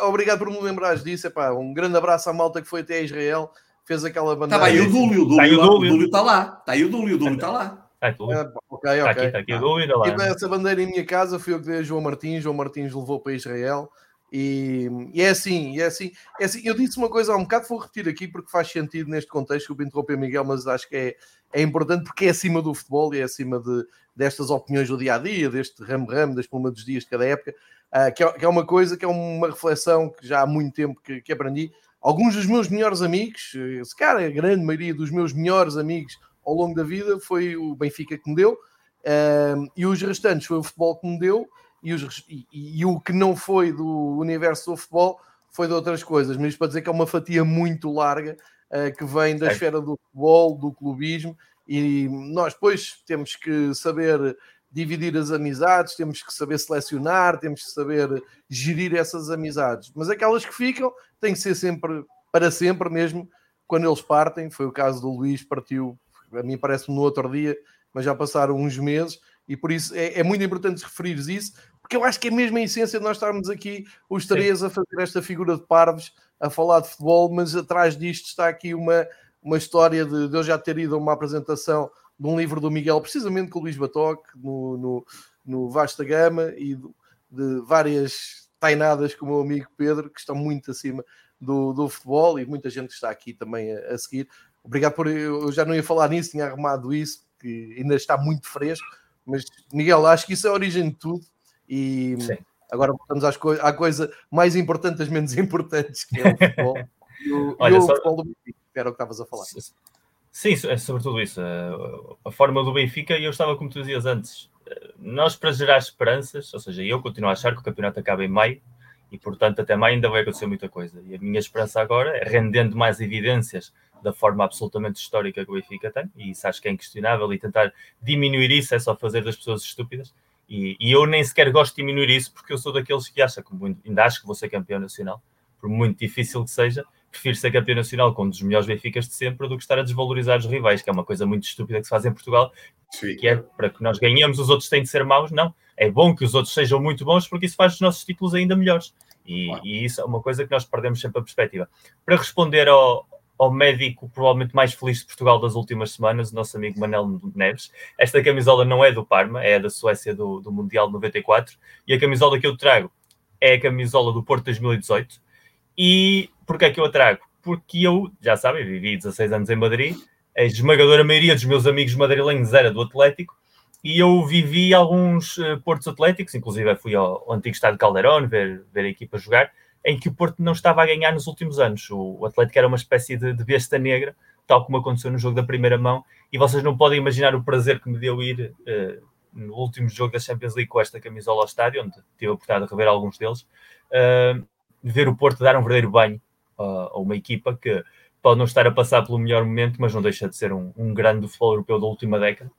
Obrigado por me lembrares disso. Epá, um grande abraço à malta que foi até Israel fez aquela bandeira. Está aí o Dúlio, o Dúlio está lá. Está aí o Dúlio, o Dúlio está lá. Está aqui, ok, ok. Está aqui, está aqui o Dúlio, lá. Tive essa bandeira em minha casa, fui eu que dei a João Martins, João Martins levou para Israel. E, e, é assim, é assim, é assim. Eu disse uma coisa há um bocado, vou repetir aqui porque faz sentido neste contexto. Eu interromper Miguel, mas acho que é, é importante porque é acima do futebol e é acima de, destas opiniões do dia a dia, deste ramo-ramo, das plumas dos dias de cada época. Uh, que, é, que, é, uma coisa, que é uma reflexão que já há muito tempo que, que aprendi alguns dos meus melhores amigos, esse cara, a grande maioria dos meus melhores amigos ao longo da vida foi o Benfica que me deu, um, e os restantes foi o futebol que me deu, e, os, e, e, o que não foi do universo do futebol foi de outras coisas, mas isto para dizer que é uma fatia muito larga uh, que vem da é. esfera do futebol, do clubismo, e nós depois temos que saber dividir as amizades, temos que saber selecionar, temos que saber gerir essas amizades. Mas aquelas que ficam têm que ser sempre para sempre mesmo quando eles partem. Foi o caso do Luís, partiu, a mim parece-me no outro dia, mas já passaram uns meses, e por isso é, é muito importante referir isso, porque eu acho que é mesmo a essência de nós estarmos aqui, os três, Sim. a fazer esta figura de parvos, a falar de futebol, mas atrás disto está aqui uma, uma história de, de eu já ter ido a uma apresentação de um livro do Miguel, precisamente com o Luís Batoque, no, no, no Vasta Gama, e de, de várias tainadas com o meu amigo Pedro, que estão muito acima do, do futebol, e muita gente está aqui também a, a seguir. Obrigado por. Eu já não ia falar nisso, tinha arrumado isso, que ainda está muito fresco, mas Miguel, acho que isso é a origem de tudo. E Sim. agora voltamos às co à coisa mais importante das menos <laughs> importantes, que é o futebol. e o, Olha, e o só... futebol do era o que estavas a falar. Sim, é sobretudo isso. A forma do Benfica, e eu estava como tu dizias antes, nós para gerar esperanças, ou seja, eu continuo a achar que o campeonato acaba em maio e, portanto, até maio ainda vai acontecer muita coisa. E a minha esperança agora é rendendo mais evidências da forma absolutamente histórica que o Benfica tem, e isso acho que é inquestionável, e tentar diminuir isso é só fazer das pessoas estúpidas. E, e eu nem sequer gosto de diminuir isso porque eu sou daqueles que acha que ainda acho que vou ser campeão nacional, por muito difícil que seja, prefiro ser campeão nacional com um dos melhores Benficas de sempre do que estar a desvalorizar os rivais, que é uma coisa muito estúpida que se faz em Portugal, Sim. que é para que nós ganhemos, os outros têm de ser maus. Não, é bom que os outros sejam muito bons porque isso faz os nossos títulos ainda melhores. E, e isso é uma coisa que nós perdemos sempre a perspectiva. Para responder ao, ao médico provavelmente mais feliz de Portugal das últimas semanas, o nosso amigo Manel Neves. Esta camisola não é do Parma, é da Suécia do, do Mundial 94. E a camisola que eu trago é a camisola do Porto 2018. E porquê é que eu a trago? Porque eu, já sabem, vivi 16 anos em Madrid, a esmagadora maioria dos meus amigos madrilenhos era do Atlético, e eu vivi alguns uh, Portos Atléticos, inclusive fui ao, ao antigo estádio Calderón ver, ver a equipa jogar, em que o Porto não estava a ganhar nos últimos anos. O, Atlético era uma espécie de, de besta negra, tal como aconteceu no jogo da primeira mão, e vocês não podem imaginar o prazer que me deu ir uh, no último jogo da Champions League com esta camisola ao estádio, onde tive a oportunidade de rever alguns deles, uh, ver o Porto dar um verdadeiro banho a uma equipa que pode não estar a passar pelo melhor momento, mas não deixa de ser um, um grande do futebol europeu da última década.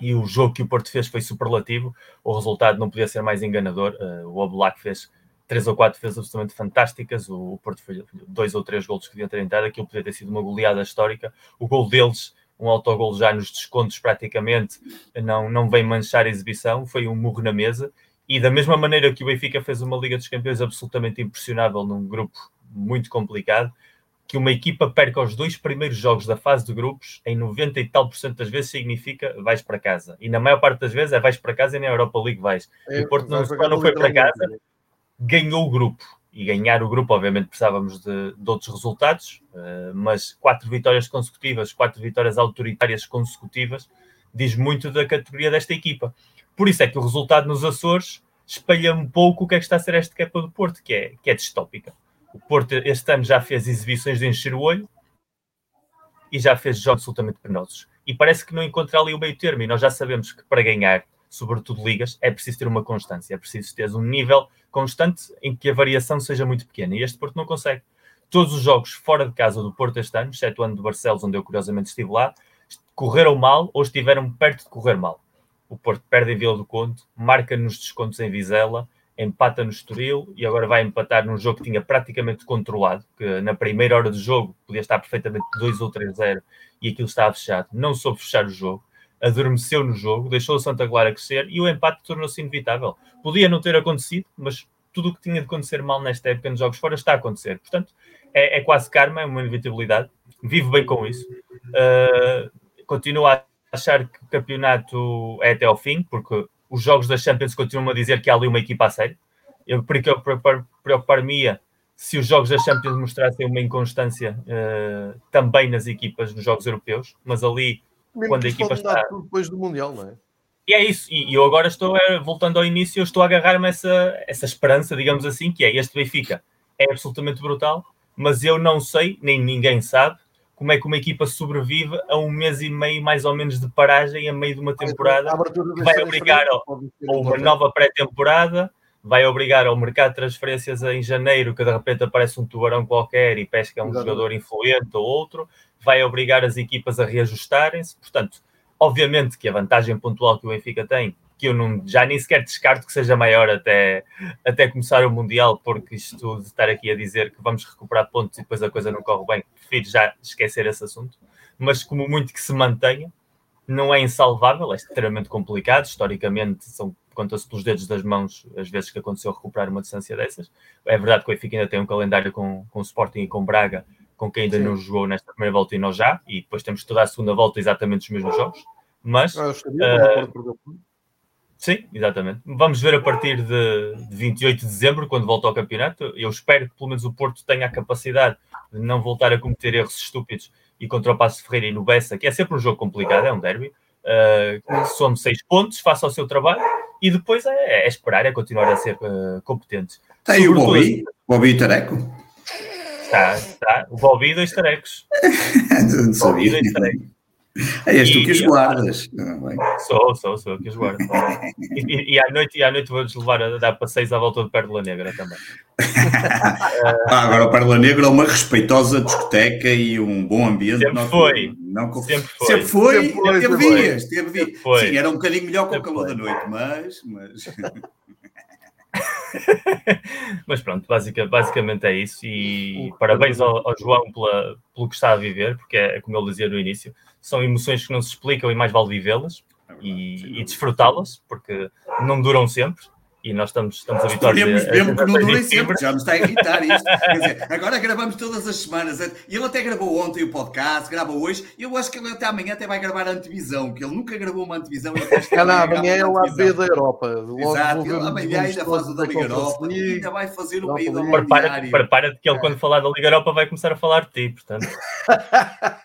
E o jogo que o Porto fez foi superlativo, o resultado não podia ser mais enganador. Uh, o Oblak fez três ou quatro defesas absolutamente fantásticas. O, Porto fez dois ou três golos que devia ter entrado. Aquilo podia ter sido uma goleada histórica. O gol deles, um autogol já nos descontos praticamente, não, não vem manchar a exibição. Foi um murro na mesa. E da mesma maneira que o Benfica fez uma Liga dos Campeões absolutamente impressionável num grupo muito complicado, que uma equipa perca os dois primeiros jogos da fase de grupos, em 90 e tal por cento das vezes significa vais para casa. E na maior parte das vezes é vais para casa e na Europa League vais. É, o Porto não, só não foi para casa, ganhou o grupo. E ganhar o grupo, obviamente, precisávamos de, de outros resultados, uh, mas quatro vitórias consecutivas, quatro vitórias autoritárias consecutivas, diz muito da categoria desta equipa. Por isso é que o resultado nos Açores espelha um pouco o que é que está a ser esta equipa do Porto, que é, que é distópica. O Porto este ano já fez exibições de encher o olho e já fez jogos absolutamente penosos. E parece que não encontra ali o meio termo. E nós já sabemos que para ganhar, sobretudo ligas, é preciso ter uma constância, é preciso ter um nível constante em que a variação seja muito pequena. E este Porto não consegue. Todos os jogos fora de casa do Porto este ano, exceto o ano do Barcelos, onde eu curiosamente estive lá, correram mal ou estiveram perto de correr mal o Porto perde em Vila do Conde, marca nos descontos em Vizela, empata no Estoril e agora vai empatar num jogo que tinha praticamente controlado, que na primeira hora do jogo podia estar perfeitamente 2 ou 3-0 e aquilo estava fechado. Não soube fechar o jogo, adormeceu no jogo, deixou o Santa Clara crescer e o empate tornou-se inevitável. Podia não ter acontecido, mas tudo o que tinha de acontecer mal nesta época nos jogos fora está a acontecer. Portanto, é, é quase karma, é uma inevitabilidade. Vivo bem com isso. Uh, continua a achar que o campeonato é até ao fim, porque os jogos da Champions continuam a dizer que há ali uma equipa a sério. Eu preocupar-me se os jogos da Champions mostrassem uma inconstância uh, também nas equipas nos jogos europeus, mas ali Mesmo quando a equipa está depois do mundial, não é? E é isso, e, eu agora estou, voltando ao início, eu estou a agarrar-me essa, essa esperança, digamos assim, que é este Benfica é absolutamente brutal, mas eu não sei, nem ninguém sabe, como é que uma equipa sobrevive a um mês e meio mais ou menos de paragem a meio de uma temporada que vai obrigar a, uma nova pré-temporada, vai obrigar ao mercado de transferências em janeiro, que de repente aparece um tubarão qualquer e pesca um Exatamente. jogador influente ou outro, vai obrigar as equipas a reajustarem-se. Portanto, obviamente que a vantagem pontual que o Benfica tem que eu não, já nem sequer descarto que seja maior até, até começar o Mundial, porque isto de estar aqui a dizer que vamos recuperar pontos e depois a coisa não corre bem, prefiro já esquecer esse assunto. Mas como muito que se mantenha, não é insalvável, é extremamente complicado. Historicamente, são conta-se pelos dedos das mãos as vezes que aconteceu recuperar uma distância dessas. É verdade que o Benfica ainda tem um calendário com, com o Sporting e com Braga, com quem ainda Sim. não jogou nesta primeira volta e nós já, e depois temos toda a segunda volta exatamente os mesmos jogos. Mas. Ah, uh, sim, exatamente. Vamos ver a partir de, de 28 de dezembro, quando volta ao campeonato. Eu espero que pelo menos o Porto tenha a capacidade de não voltar a cometer erros estúpidos e contra o Passo Ferreira e no Bessa, que é sempre um jogo complicado, é um derby. Uh, somos seis pontos, faça o seu trabalho e depois é, é esperar, é continuar a ser uh, competentes. Tem o Bobby, Bobby Tareco. Está, está. O Bobby e dois tarecos. <laughs> Não sabia. Bobby e dois tarecos. É és tu que os guardas. Ah, sou, sou, sou que os guardo. E, e, à noite, e à noite vou-nos levar a dar passeios à volta do Pérola Negra também. <laughs> ah, agora o Pérola Negra é uma respeitosa discoteca e um bom ambiente. Sempre foi. Não, sempre foi. Sempre foi. Sempre foi. Teve dias. Teve dias. Sim, era um bocadinho melhor com o calor da noite, mas... mas... <laughs> Mas pronto, basicamente é isso. E parabéns ao, ao João pela, pelo que está a viver, porque é como ele dizia no início, são emoções que não se explicam e mais vale vivê-las é e, e desfrutá-las, porque não duram sempre e nós estamos, estamos habituados Podemos a, mesmo que não durem sempre, já nos está a irritar isto. Quer dizer, agora gravamos todas as semanas. E ele até gravou ontem o podcast, grava hoje. E eu acho que ele até amanhã até vai gravar a antevisão, que ele nunca gravou uma antevisão. Não, amanhã é lá B da Europa. Logo Exato, ele amanhã ainda faz o da Liga Europa e ainda vai fazer o meio da Prepara-te prepara que ele, quando falar da Liga Europa, vai começar a falar de ti, portanto.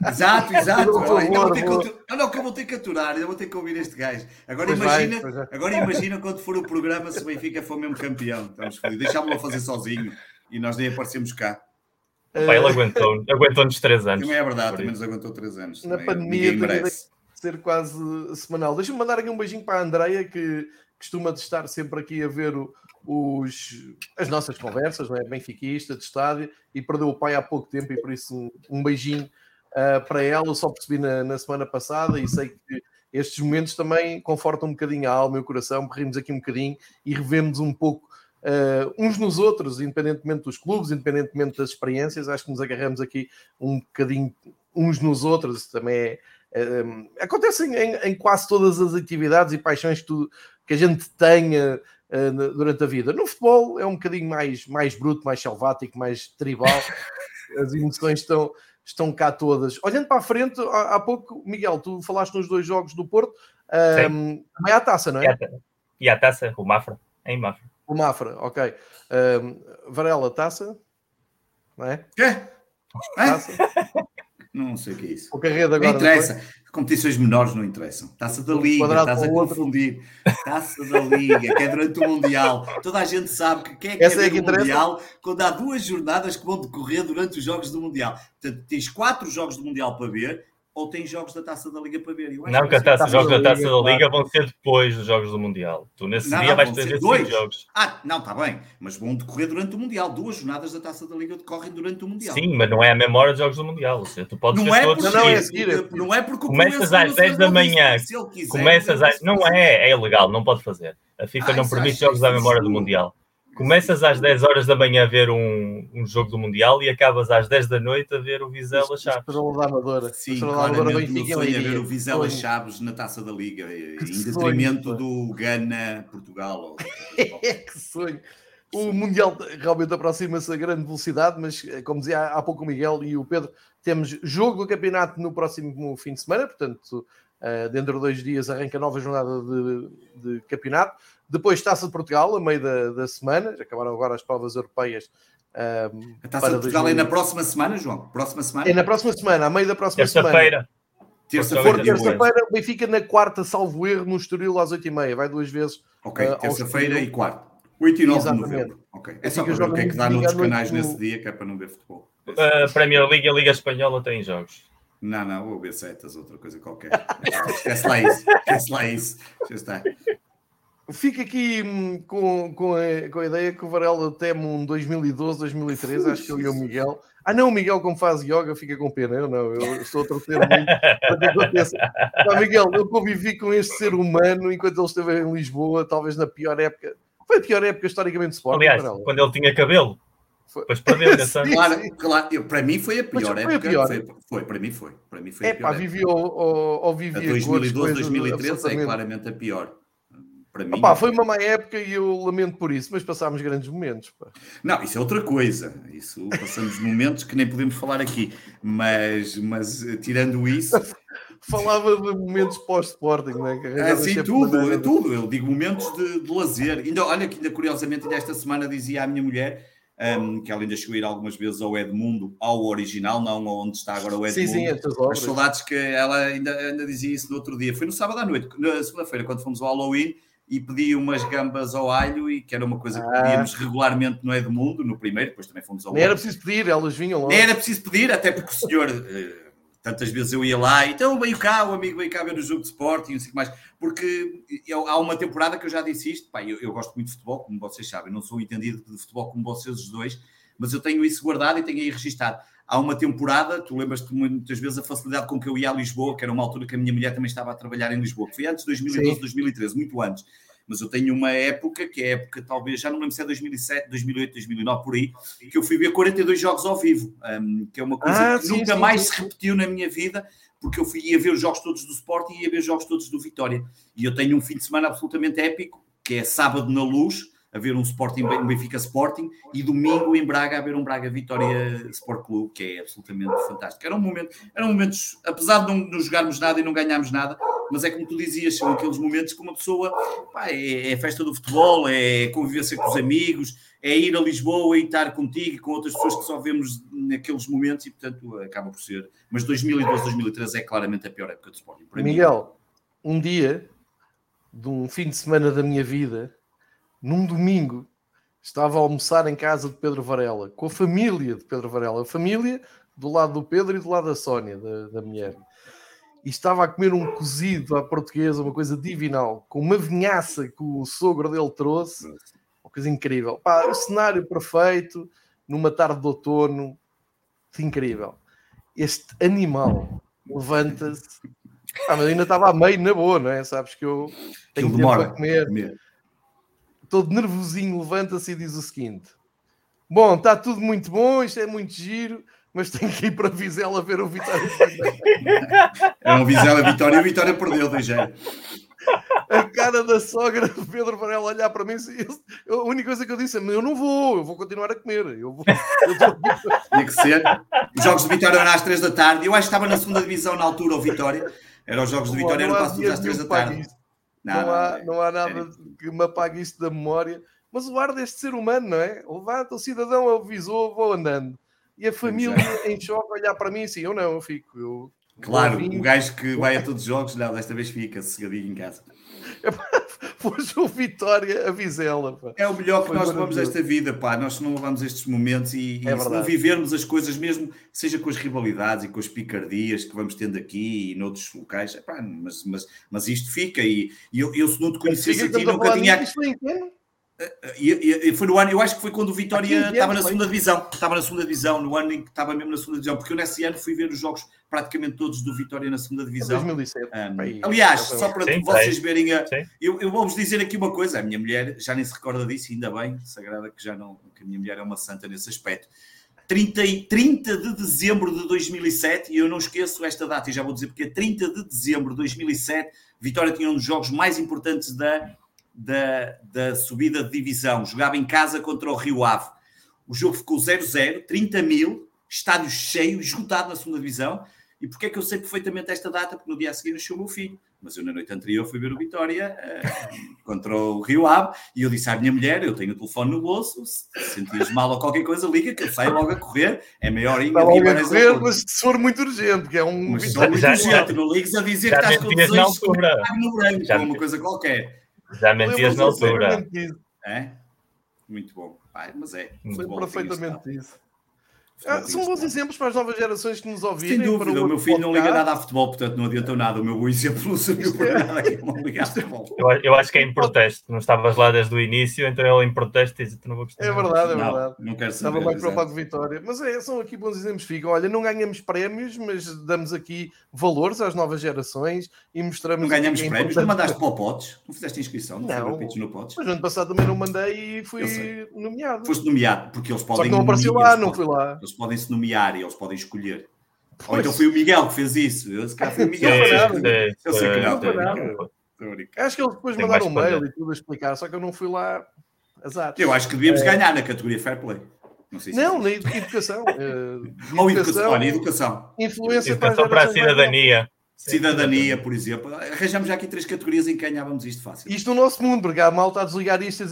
exato, <laughs> exato. ainda vou ter que, ah, não, que eu vou ter que aturar, ainda vou ter que ouvir este gajo. Agora imagina, vai, agora imagina quando for o programa o Benfica for mesmo campeão. Estamos Deixámos-lo fazer sozinho e nós nem aparecemos cá. Pai, ele aguentou, aguentou-nos três anos. Também é verdade, também nos aguentou três anos. Na pandemia merece. ser quase semanal. Deixa-me mandar aqui um beijinho para a Andreia, que costuma estar sempre aqui a ver o, os, as nossas conversas, não é? Benfiquista, de estádio, e perdeu o pai há pouco tempo, e por isso um, um beijinho uh, para ela. Eu só percebi na, na semana passada e sei que estes momentos também confortam um bocadinho a alma e o coração, rimos aqui um bocadinho e revemos um pouco uh, uns nos outros, independentemente dos clubes, independentemente das experiências, acho que nos agarramos aqui um bocadinho uns nos outros, também é, uh, acontece em, em, quase todas as atividades e paixões que, tu, que a gente tenha uh, durante a vida. No futebol é um bocadinho mais, mais bruto, mais selvático, mais tribal, <laughs> as emoções estão estão cá todas. Olhando para a frente, há, há pouco, Miguel, tu falaste nos dois jogos do Porto, um, também há a taça, não é? E a taça, o Mafra, em Mafra. O Mafra, ok. Um, Varela, taça, não é? Quê? Taça. Não sei o que é isso. O Carreda agora. Não interessa. Competições menores não interessam. Taça da Liga, estás a confundir. Taça da Liga, que é durante o Mundial. Toda a gente sabe que quem é que Essa é, é que Mundial quando há duas jornadas que vão decorrer durante os Jogos do Mundial. Portanto, tens quatro Jogos do Mundial para ver ou tem jogos da Taça da Liga para ver? não, que os jogos da, Taça da Liga, vão ser depois dos jogos do Mundial. Tu nesse não, dia não, vais ter dois jogos. Ah, não, está bem, mas vão decorrer durante o Mundial. Duas jornadas da Taça da Liga decorrem durante o Mundial. Sim, mas não é a hora dos jogos do Mundial. Ou seja, tu podes não é todos porque, não, é seguir, não é porque começas às 10 da manhã. Começas às. Não é, é ilegal, não pode fazer. A FIFA ah, não permite jogos à memória do Mundial. Começas às 10 horas da manhã a ver um, um jogo do Mundial e acabas às 10 da noite a ver o Vizela Chaves. Estrela da Amadora. Sim, claramente meu sonho é ver o Vizela Chaves na Taça da Liga, em detrimento do Gana-Portugal. <laughs> que sonho! O Mundial realmente aproxima-se a grande velocidade, mas eh, como dizia há pouco o Miguel e o Pedro, temos jogo do campeonato no próximo fim de semana, portanto, uh, dentro de dois dias arranca a nova jornada de, de campeonato. Depois Taça de Portugal, a meio da, da semana, já acabaram agora as provas europeias. Um, a Taça de Portugal 2000... é na próxima semana, João? Próxima semana? É na próxima semana, a meio da próxima terça semana. Terça-feira. Terça-feira, terça-feira, o Benfica na quarta, salvo erro, no Estoril às 8h30. Vai duas vezes. Ok, uh, terça-feira e quarta. 8 e 9 Exatamente. de novembro. Ok. É só para ver o que é que dá noutros canais no... nesse dia, que é para não ver futebol. Uh, Premier League e a Liga Espanhola têm jogos. Não, não, vou ver setas, outra coisa qualquer. <laughs> Esquece lá isso. Esquece lá isso. Já está. Fico aqui hum, com, com, a, com a ideia que o Varela teme um 2012, 2013, acho que ele e o Miguel. Ah, não, o Miguel, como faz yoga, fica com pena. Eu não, eu estou a torcer muito para que aconteça. <laughs> Ah, Miguel, eu convivi com este ser humano enquanto ele esteve em Lisboa, talvez na pior época. Foi a pior época historicamente de Sporting. Aliás, não? quando ele tinha cabelo. Depois perdeu <laughs> sim, claro, claro, eu, para mim foi a pior foi época. A pior. Foi, foi, para mim foi. Para mim foi é, pá, vivi ou, ou, ou vivi a 2012, 2013 é claramente a pior. Para mim, Opa, foi uma má época e eu lamento por isso, mas passámos grandes momentos. Pá. Não, isso é outra coisa. Isso passamos momentos que nem podemos falar aqui. Mas, mas eh, tirando isso. <laughs> Falava de momentos pós-Sporting, não é? Assim, tudo, é tudo. Eu digo momentos de, de lazer. Ainda, olha que ainda curiosamente, ainda esta semana dizia à minha mulher um, que ela ainda chegou a ir algumas vezes ao Edmundo, ao original, não onde está agora o Edmundo. Sim, sim, as saudades que ela ainda, ainda dizia isso no outro dia. Foi no sábado à noite, na segunda-feira, quando fomos ao Halloween e pedi umas gambas ao alho e que era uma coisa que ah. pedíamos regularmente no Edmundo, no primeiro, depois também fomos ao Nem era preciso pedir, elas vinham lá. Nem era preciso pedir, até porque o senhor, eh, tantas vezes eu ia lá, então veio cá, o amigo veio cá ver o jogo de esporte e não sei o que mais, porque eu, há uma temporada que eu já disse isto, pá, eu, eu, gosto muito de futebol, como vocês sabem, não sou entendido de futebol como vocês os dois, mas eu tenho isso guardado e tenho aí registado há uma temporada, tu lembras-te muitas vezes a facilidade com que eu ia a Lisboa, que era uma altura que a minha mulher também estava a trabalhar em Lisboa, que foi antes de 2012, Sim. 2013, muito antes mas eu tenho uma época, que é a época talvez, já não lembro se é 2007, 2008, 2009, por aí, que eu fui ver 42 jogos ao vivo, um, que é uma coisa ah, que sim, nunca sim, mais sim. se repetiu na minha vida, porque eu fui, ia ver os jogos todos do Sporting e ia ver os jogos todos do Vitória. E eu tenho um fim de semana absolutamente épico, que é sábado na luz, a ver um Sporting, um Benfica Sporting, e domingo em Braga a ver um Braga Vitória Sport Clube, que é absolutamente fantástico. Era um momento, eram momentos, apesar de não, não jogarmos nada e não ganharmos nada, mas é como tu dizias, são aqueles momentos que uma pessoa pá, é, é festa do futebol, é convivência com os amigos, é ir a Lisboa e estar contigo e com outras pessoas que só vemos naqueles momentos e, portanto, acaba por ser. Mas 2012, 2013 é claramente a pior época do Sporting. Miguel, mim. um dia de um fim de semana da minha vida, num domingo, estava a almoçar em casa de Pedro Varela, com a família de Pedro Varela, a família do lado do Pedro e do lado da Sónia, da, da mulher e estava a comer um cozido à portuguesa, uma coisa divinal, com uma vinhaça que o sogro dele trouxe, uma coisa incrível. Pá, o cenário perfeito, numa tarde de outono, incrível. Este animal levanta-se. Ah, mas ainda estava a meio na boa, não é? Sabes que eu tenho tempo para comer. Todo nervosinho, levanta-se e diz o seguinte: Bom, está tudo muito bom, isto é muito giro mas tenho que ir para Vizela ver o Vitória. <laughs> é um Vizela Vitória e o Vitória perdeu, do já. A cara da sogra de Pedro Varela olhar para mim, eu, a única coisa que eu disse é: eu não vou, eu vou continuar a comer. Eu vou, eu <laughs> Tinha que ser. Os jogos de Vitória eram às 3 da tarde. Eu acho que estava na segunda divisão na altura, o Vitória. Eram os jogos de Vitória, eram quase às 3 da tarde. Não, não, há, não há nada que me apague isso da memória. Mas o ar deste ser humano, não é? Levanta, o cidadão avisou, vou andando e a família em choque olhar para mim assim, eu não, eu fico. Eu, claro, o gajo que vai a todos os jogos, não, desta vez fica sossegadinho em casa. <laughs> Pôs o Vitória a Vizela. Pá. É o melhor que Foi nós levamos desta vida, pá. Nós não levamos estes momentos e, é e se não vivermos as coisas mesmo, seja com as rivalidades e com as picardias que vamos tendo aqui e noutros locais, epá, mas, mas, mas isto fica. E, e eu, eu, se não te conhecesse a ti, nunca tinha. Nisso, e, e, foi no ano, eu acho que foi quando o Vitória estava na segunda divisão. Estava na segunda divisão, no ano em que estava mesmo na segunda divisão, porque eu nesse ano fui ver os jogos praticamente todos do Vitória na segunda divisão. 2007. Um, aliás, só para sim, vocês sim. verem, a, eu, eu vou-vos dizer aqui uma coisa: a minha mulher já nem se recorda disso, ainda bem, sagrada que já não, que a minha mulher é uma santa nesse aspecto. 30, 30 de dezembro de 2007, e eu não esqueço esta data, e já vou dizer porque 30 de dezembro de 2007, Vitória tinha um dos jogos mais importantes da da, da subida de divisão, jogava em casa contra o Rio Ave. O jogo ficou 0-0, 30 mil, estádio cheio, esgotado na segunda divisão. E porquê é que eu sei perfeitamente esta data? Porque no dia a seguir nasceu o meu filho. Mas eu na noite anterior fui ver o Vitória uh, contra o Rio Ave e eu disse à minha mulher: Eu tenho o telefone no bolso, se sentias mal ou qualquer coisa, liga que eu saio logo a correr. É maior ainda. Logo a correr, mas se for muito urgente, que é um. Mas se for muito urgente, não ligues a dizer que estás com desejos no branco ou uma coisa qualquer. Já mentias na altura. É? Muito bom. Pai, mas é. Foi perfeitamente isso. Ah, são bons exemplos para as novas gerações que nos ouvirem. Sem dúvida, o, o meu filho não liga nada a futebol, portanto não adianta nada. O meu bom exemplo não serviu para é- nada que não liga a futebol. Eu, eu, acho que é em protesto, não estavas lá desde o início, então ele em protesto diz que não vou gostar. É verdade, é verdade. Não, não quero saber. Estava mais preocupado com vitória. Mas é, são aqui bons exemplos, Fico. Olha, não ganhamos prémios, mas damos aqui valores às novas gerações e mostramos. Não ganhamos é prémios, não mandaste para o Potes, não fizeste inscrição, não, não no Potes. Mas ano passado também não mandei e fui nomeado. Foste nomeado, porque eles podem. Só que não apareceu lá, não fui lá. Eles podem se nomear e eles podem escolher. Pois. Ou então foi o Miguel que fez isso. Eu, se foi o Miguel. eu sei que não. Acho que eles depois Tem mandaram um mail e tudo a explicar, só que eu não fui lá. Azar. Eu acho que devíamos é... ganhar na categoria Fair Play. Não, sei se não na educação. uh, <laughs> Ou educação, olha, educação. Influência educação para, a cidadania. Cidadania, por exemplo. Arranjamos já aqui três categorias em que ganhávamos isto fácil. Isto no nosso mundo, porque a malta a desligar isto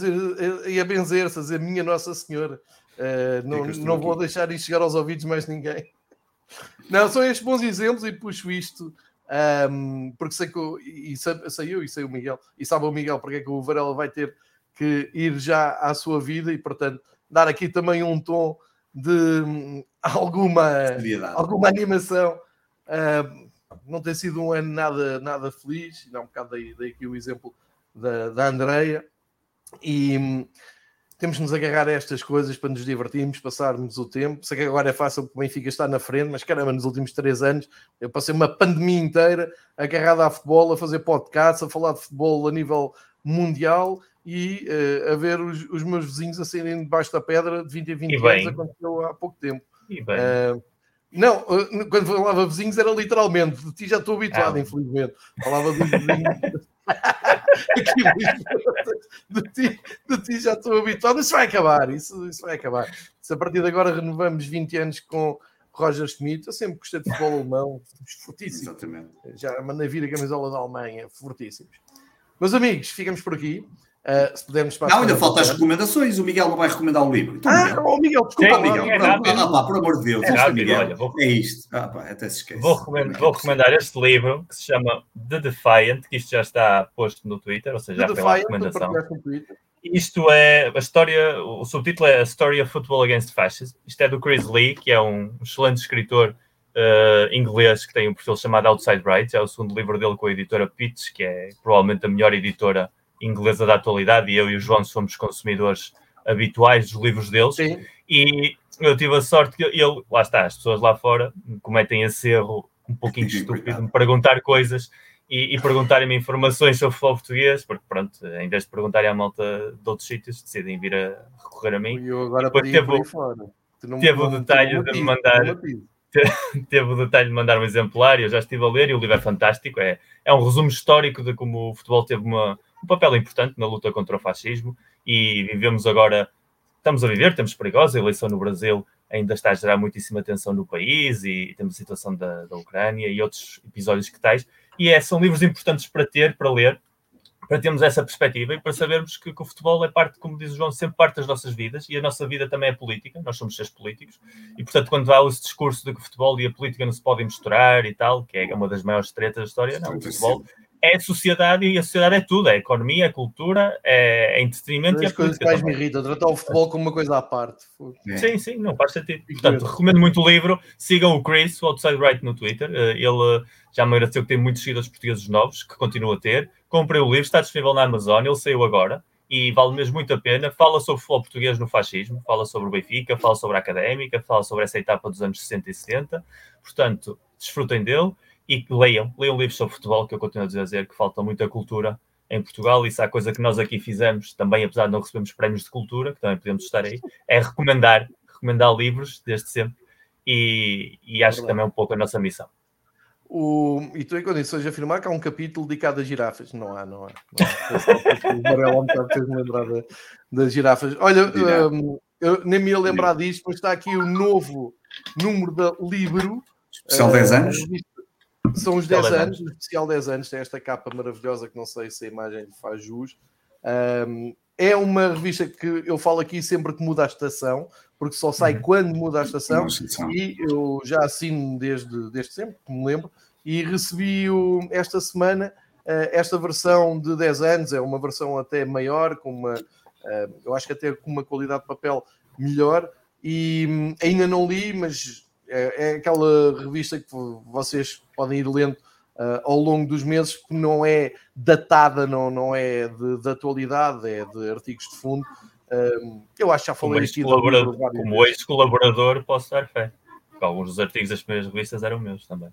e a benzer-se, a dizer minha Nossa Senhora. Uh, não não vou deixar isto chegar aos ouvidos mais ninguém. <laughs> Não, são estes bons exemplos e puxo isto um, porque sei que eu, e sei, sei, eu e sei o Miguel, e sabe o Miguel porque é que o Varela vai ter que ir já à sua vida e, portanto, dar aqui também um tom de hum, alguma, alguma animação. Uh, não tem sido um ano nada, nada feliz, não, um bocado dei, dei aqui o exemplo da, da Andreia, e hum, temos de nos agarrar a estas coisas para nos divertirmos, passarmos o tempo. Sei que agora é fácil porque o Benfica está na frente, mas caramba, nos últimos três anos eu passei uma pandemia inteira agarrado a futebol, a fazer podcasts, a falar de futebol a nível mundial e uh, a ver os, os, meus vizinhos a saírem debaixo da pedra de 20 em 20 anos, aconteceu há pouco tempo. Uh, não, uh, quando falava vizinhos era literalmente, de ti já estou habituado, ah. infelizmente. Falava de vizinhos. <laughs> <laughs> De, ti, de ti já estou habituado. Isso vai acabar, isso, isso vai acabar. Se a partir de agora renovamos 20 anos com Roger Schmidt, eu sempre gostei de futebol alemão, fortíssimo. Exatamente. Já mandei vir a camisola da Alemanha, fortíssimos. Meus amigos, ficamos por aqui. Uh, se pudermos Não, ainda faltam as recomendações. O Miguel não vai recomendar o livro. Então, ah, Miguel. Oh, Miguel, desculpa, Sim, Miguel. É ah, pá, por amor de Deus. É, rápido, Miguel. Olha, vou... é isto. Ah, pá, até se esquece. Vou, recomendar, vou recomendar este livro que se chama The Defiant, que isto já está posto no Twitter, ou seja, já foi lá a recomendação. Isto é a história, o subtítulo é A Story of Football Against Fascism. Isto é do Chris Lee, que é um excelente escritor uh, inglês que tem um perfil chamado Outside Rights. É o segundo livro dele com a editora Pitts, que é provavelmente a melhor editora inglesa da atualidade, e eu e o João somos consumidores habituais dos livros deles. Sim. E eu tive a sorte que ele, lá está, as pessoas lá fora cometem esse erro um pouquinho estúpido de me perguntar coisas e, e perguntarem-me informações sobre futebol português, porque pronto, em vez de perguntarem à malta de outros sítios, decidem vir a recorrer a mim. E eu agora teve, teve o detalhe de me mandar. <laughs> Teve o detalhe de mandar um exemplar e eu já estive a ler e o livro é fantástico. É, é um resumo histórico de como o futebol teve uma, um papel importante na luta contra o fascismo e vivemos agora, estamos a viver, temos perigosa, a eleição no Brasil ainda está a gerar muitíssima atenção no país e, temos a situação da, da Ucrânia e outros episódios que tais. E é, são livros importantes para ter, para ler, para termos essa perspectiva e para sabermos que, que, o futebol é parte, como diz o João, sempre parte das nossas vidas e a nossa vida também é política, nós somos seres políticos e, portanto, quando há esse discurso de que o futebol e a política não se podem misturar e tal, que é uma das maiores tretas da história, não, o futebol é sociedade e a sociedade é tudo, é economia, é cultura, é, é entretenimento e é coisas que mais me irritam, tratar o futebol como uma coisa à parte. É. Sim, sim, não faz sentido. Portanto, recomendo muito o livro, sigam o Chris, o Outside Right no Twitter, eh, ele já me agradeceu que tem muitos seguidores portugueses novos, que continua a ter. Comprei o livro, está disponível na Amazon, ele saiu agora e vale mesmo muito a pena. Fala sobre o futebol português no fascismo, fala sobre o Benfica, fala sobre a académica, fala sobre essa etapa dos anos 60 e 70. Portanto, desfrutem dele e leiam, leiam livros sobre futebol, que eu continuo a dizer que falta muita cultura em Portugal. Isso é a coisa que nós aqui fizemos, também apesar de não recebermos prémios de cultura, que também podemos estar aí, é recomendar, recomendar livros desde sempre. E, e acho que também é um pouco a nossa missão. O, e estou em condições de afirmar que há um capítulo dedicado a girafas. Não há, não há. Não há. <laughs> o Varela fez-me lembrar das girafas. Olha, um, eu nem me ia lembrar disto, mas está aqui o novo número da Libro. Especial 10 anos. São os 10 anos, o especial 10 anos, tem esta capa maravilhosa que não sei se a imagem faz jus. Um, é uma revista que eu falo aqui sempre que muda a estação, porque só sai uhum. quando muda a estação, e eu já assino desde, desde sempre, que me lembro, e recebi o, esta semana uh, esta versão de 10 anos, é uma versão até maior, com uma, uh, eu acho que até com uma qualidade de papel melhor, e hum, ainda não li, mas é, é, aquela revista que vocês podem ir lendo uh, ao longo dos meses, que não é datada, não, não é de, de atualidade, é de artigos de fundo. Uh, eu acho que já falei aqui. Colaborador, como ex-colaborador, posso dar fé. Porque alguns dos artigos das primeiras revistas eram meus também.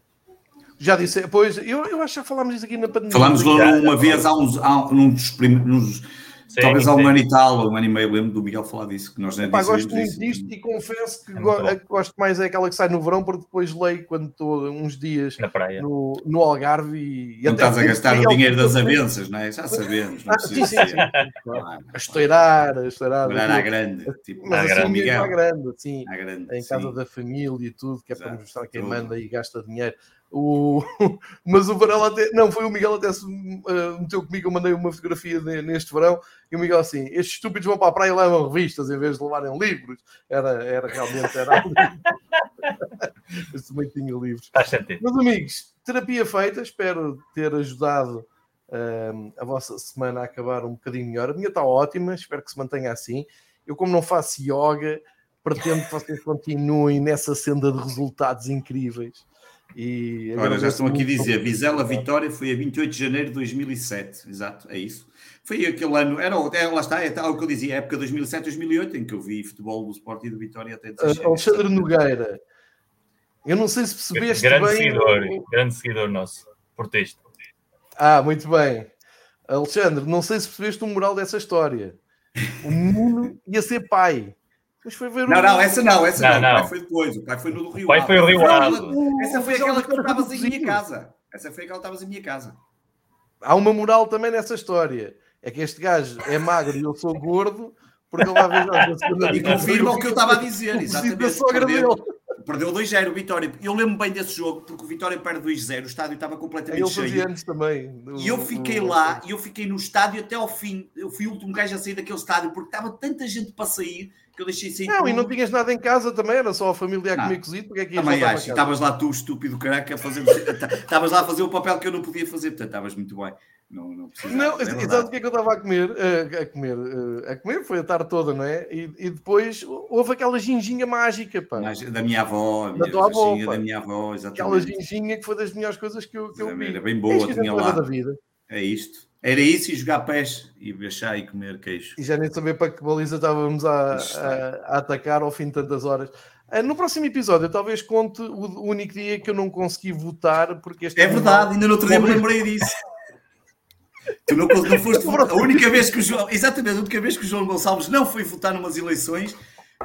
Já disse, pois, eu, eu acho que já falámos isso aqui na pandemia. Falámos uma vez há uns, há, num dos primeiros Sim, Talvez há um ano e tal, um ano e meio, lembro do Miguel falar disso, que nós Epá, gosto muito disto e confesso que é gosto mais é aquela que sai no verão, porque depois leio quando estou uns dias no, no Algarve e. Não estás a gastar o dinheiro das avanças, não é? Já sabemos. Não ah, sim, sim, sim. a estourar, a estourar. Estourar à grande. Tipo, Mas assim, grande, Miguel. à grande, assim, à grande, em casa sim. da família e tudo, que é Exato, para mostrar quem tudo. manda e gasta dinheiro. O... <laughs> Mas o Varela até. Não, foi o Miguel até se uh, meteu comigo. Eu mandei uma fotografia de, neste verão e o Miguel assim: estes estúpidos vão para a praia e levam revistas em vez de levarem livros. Era, era realmente. Era... <laughs> Esse também tinha livros. Mas amigos, terapia feita. Espero ter ajudado uh, a vossa semana a acabar um bocadinho melhor. A minha está ótima. Espero que se mantenha assim. Eu, como não faço yoga, pretendo que vocês continuem nessa senda de resultados incríveis. E Olha, já estão aqui a dizer, Vizela Vitória foi a 28 de janeiro de 2007, exato, é isso. Foi aquele ano, era, é, lá está, é o que eu dizia, época 2007-2008, em que eu vi futebol do Sport e do Vitória até uh, Alexandre Nogueira, eu não sei se percebeste grande bem... Seguidor, Grande seguidor nosso, portista. Ah, muito bem. Alexandre, não sei se percebeste o moral dessa história. O Nuno ia ser pai. Mas foi ver Não, não, essa não, essa não. não. O pai foi depois. O pai foi no do Rio. O pai foi o Rio Ave. Essa foi aquela que tu estavas em minha casa. Essa foi aquela que estavas em minha casa. Há uma moral também nessa história. É que este gajo é magro e eu sou gordo, porque ele na segunda E confirma o que eu estava a dizer, <laughs> exatamente. Perdeu, perdeu 2-0 o Vitória. Eu lembro bem desse jogo, porque o Vitória perde 2-0, o estádio estava completamente ele cheio. antes também. Do, e eu fiquei do... lá, e eu fiquei no estádio até ao fim. Eu fui o último gajo a sair daquele estádio, porque estava tanta gente para sair eu deixei sair. Não, e não tinhas nada em casa também, era só a família a comer ah, cozido, porque é que ias Também acho, estavas lá tu, estúpido caraca, fazer. <laughs> Estavas lá a fazer o papel que eu não podia fazer, portanto estavas muito bem. Não, não, não é exato o que é que eu estava a comer? Uh, a comer, uh, a comer foi a tarde toda, não é? E, e depois houve aquela ginginha mágica, pá. Da minha avó, da tua avó, da minha avó, exatamente. Aquela ginginha que foi das melhores coisas que eu, que eu vi. Era bem boa, tinha lá. Da vida. É isto. Era isso e jogar pés e beijar e comer queijo. E já nem saber para que baliza estávamos a, a, a atacar ao fim de tantas horas. Ah, no próximo episódio, eu talvez conte o único dia que eu não consegui votar, porque este É verdade, ainda no outro dia me lembrei disso. <laughs> tu não, não foste <laughs> A única vez que o João, exatamente, a única vez que o João Gonçalves não foi votar numas eleições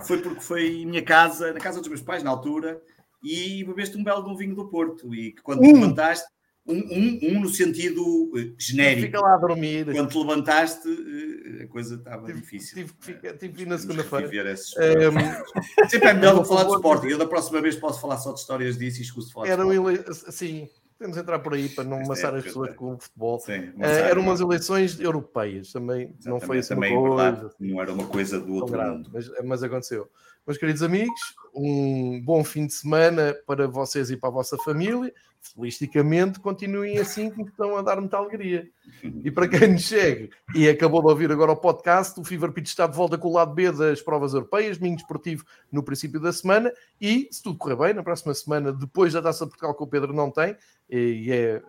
foi porque foi em minha casa, na casa dos meus pais, na altura, e bebeste um belo de um vinho do Porto. E que quando hum. levantaste, um, um, um, no sentido uh, genérico. Fica lá a dormir. Quando te levantaste, uh, a coisa estava tive, difícil. Tive, tive, tive que ir na segunda-feira. Um, Sempre é <laughs> melhor falar de Sporting. Eu da próxima vez posso falar só de histórias disso e escuso de falar Eram de ele... Sim, podemos entrar por aí para não é, amassar é, as pessoas é. com o futebol. Sim, uh, eram umas eleições europeias também. Exatamente, não foi assim também uma coisa. Verdade, não era uma coisa do outro mundo. Mas, mas aconteceu. Meus queridos amigos, um bom fim de semana para vocês e para a vossa família. Felisticamente, continuem assim que estão a dar muita alegria. E para quem nos segue e acabou de ouvir agora o podcast, o Fever Pitch está de volta com o lado B das provas europeias, domingo esportivo no princípio da semana. E, se tudo correr bem, na próxima semana, depois da Taça Portugal que o Pedro não tem, e é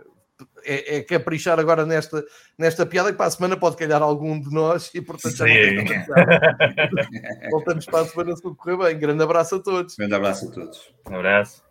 é, é caprichar agora nesta, nesta piada que para a semana pode calhar algum de nós e portanto já não <laughs> Voltamos para a semana se correr bem. Grande abraço a todos. Grande abraço a todos. Um abraço.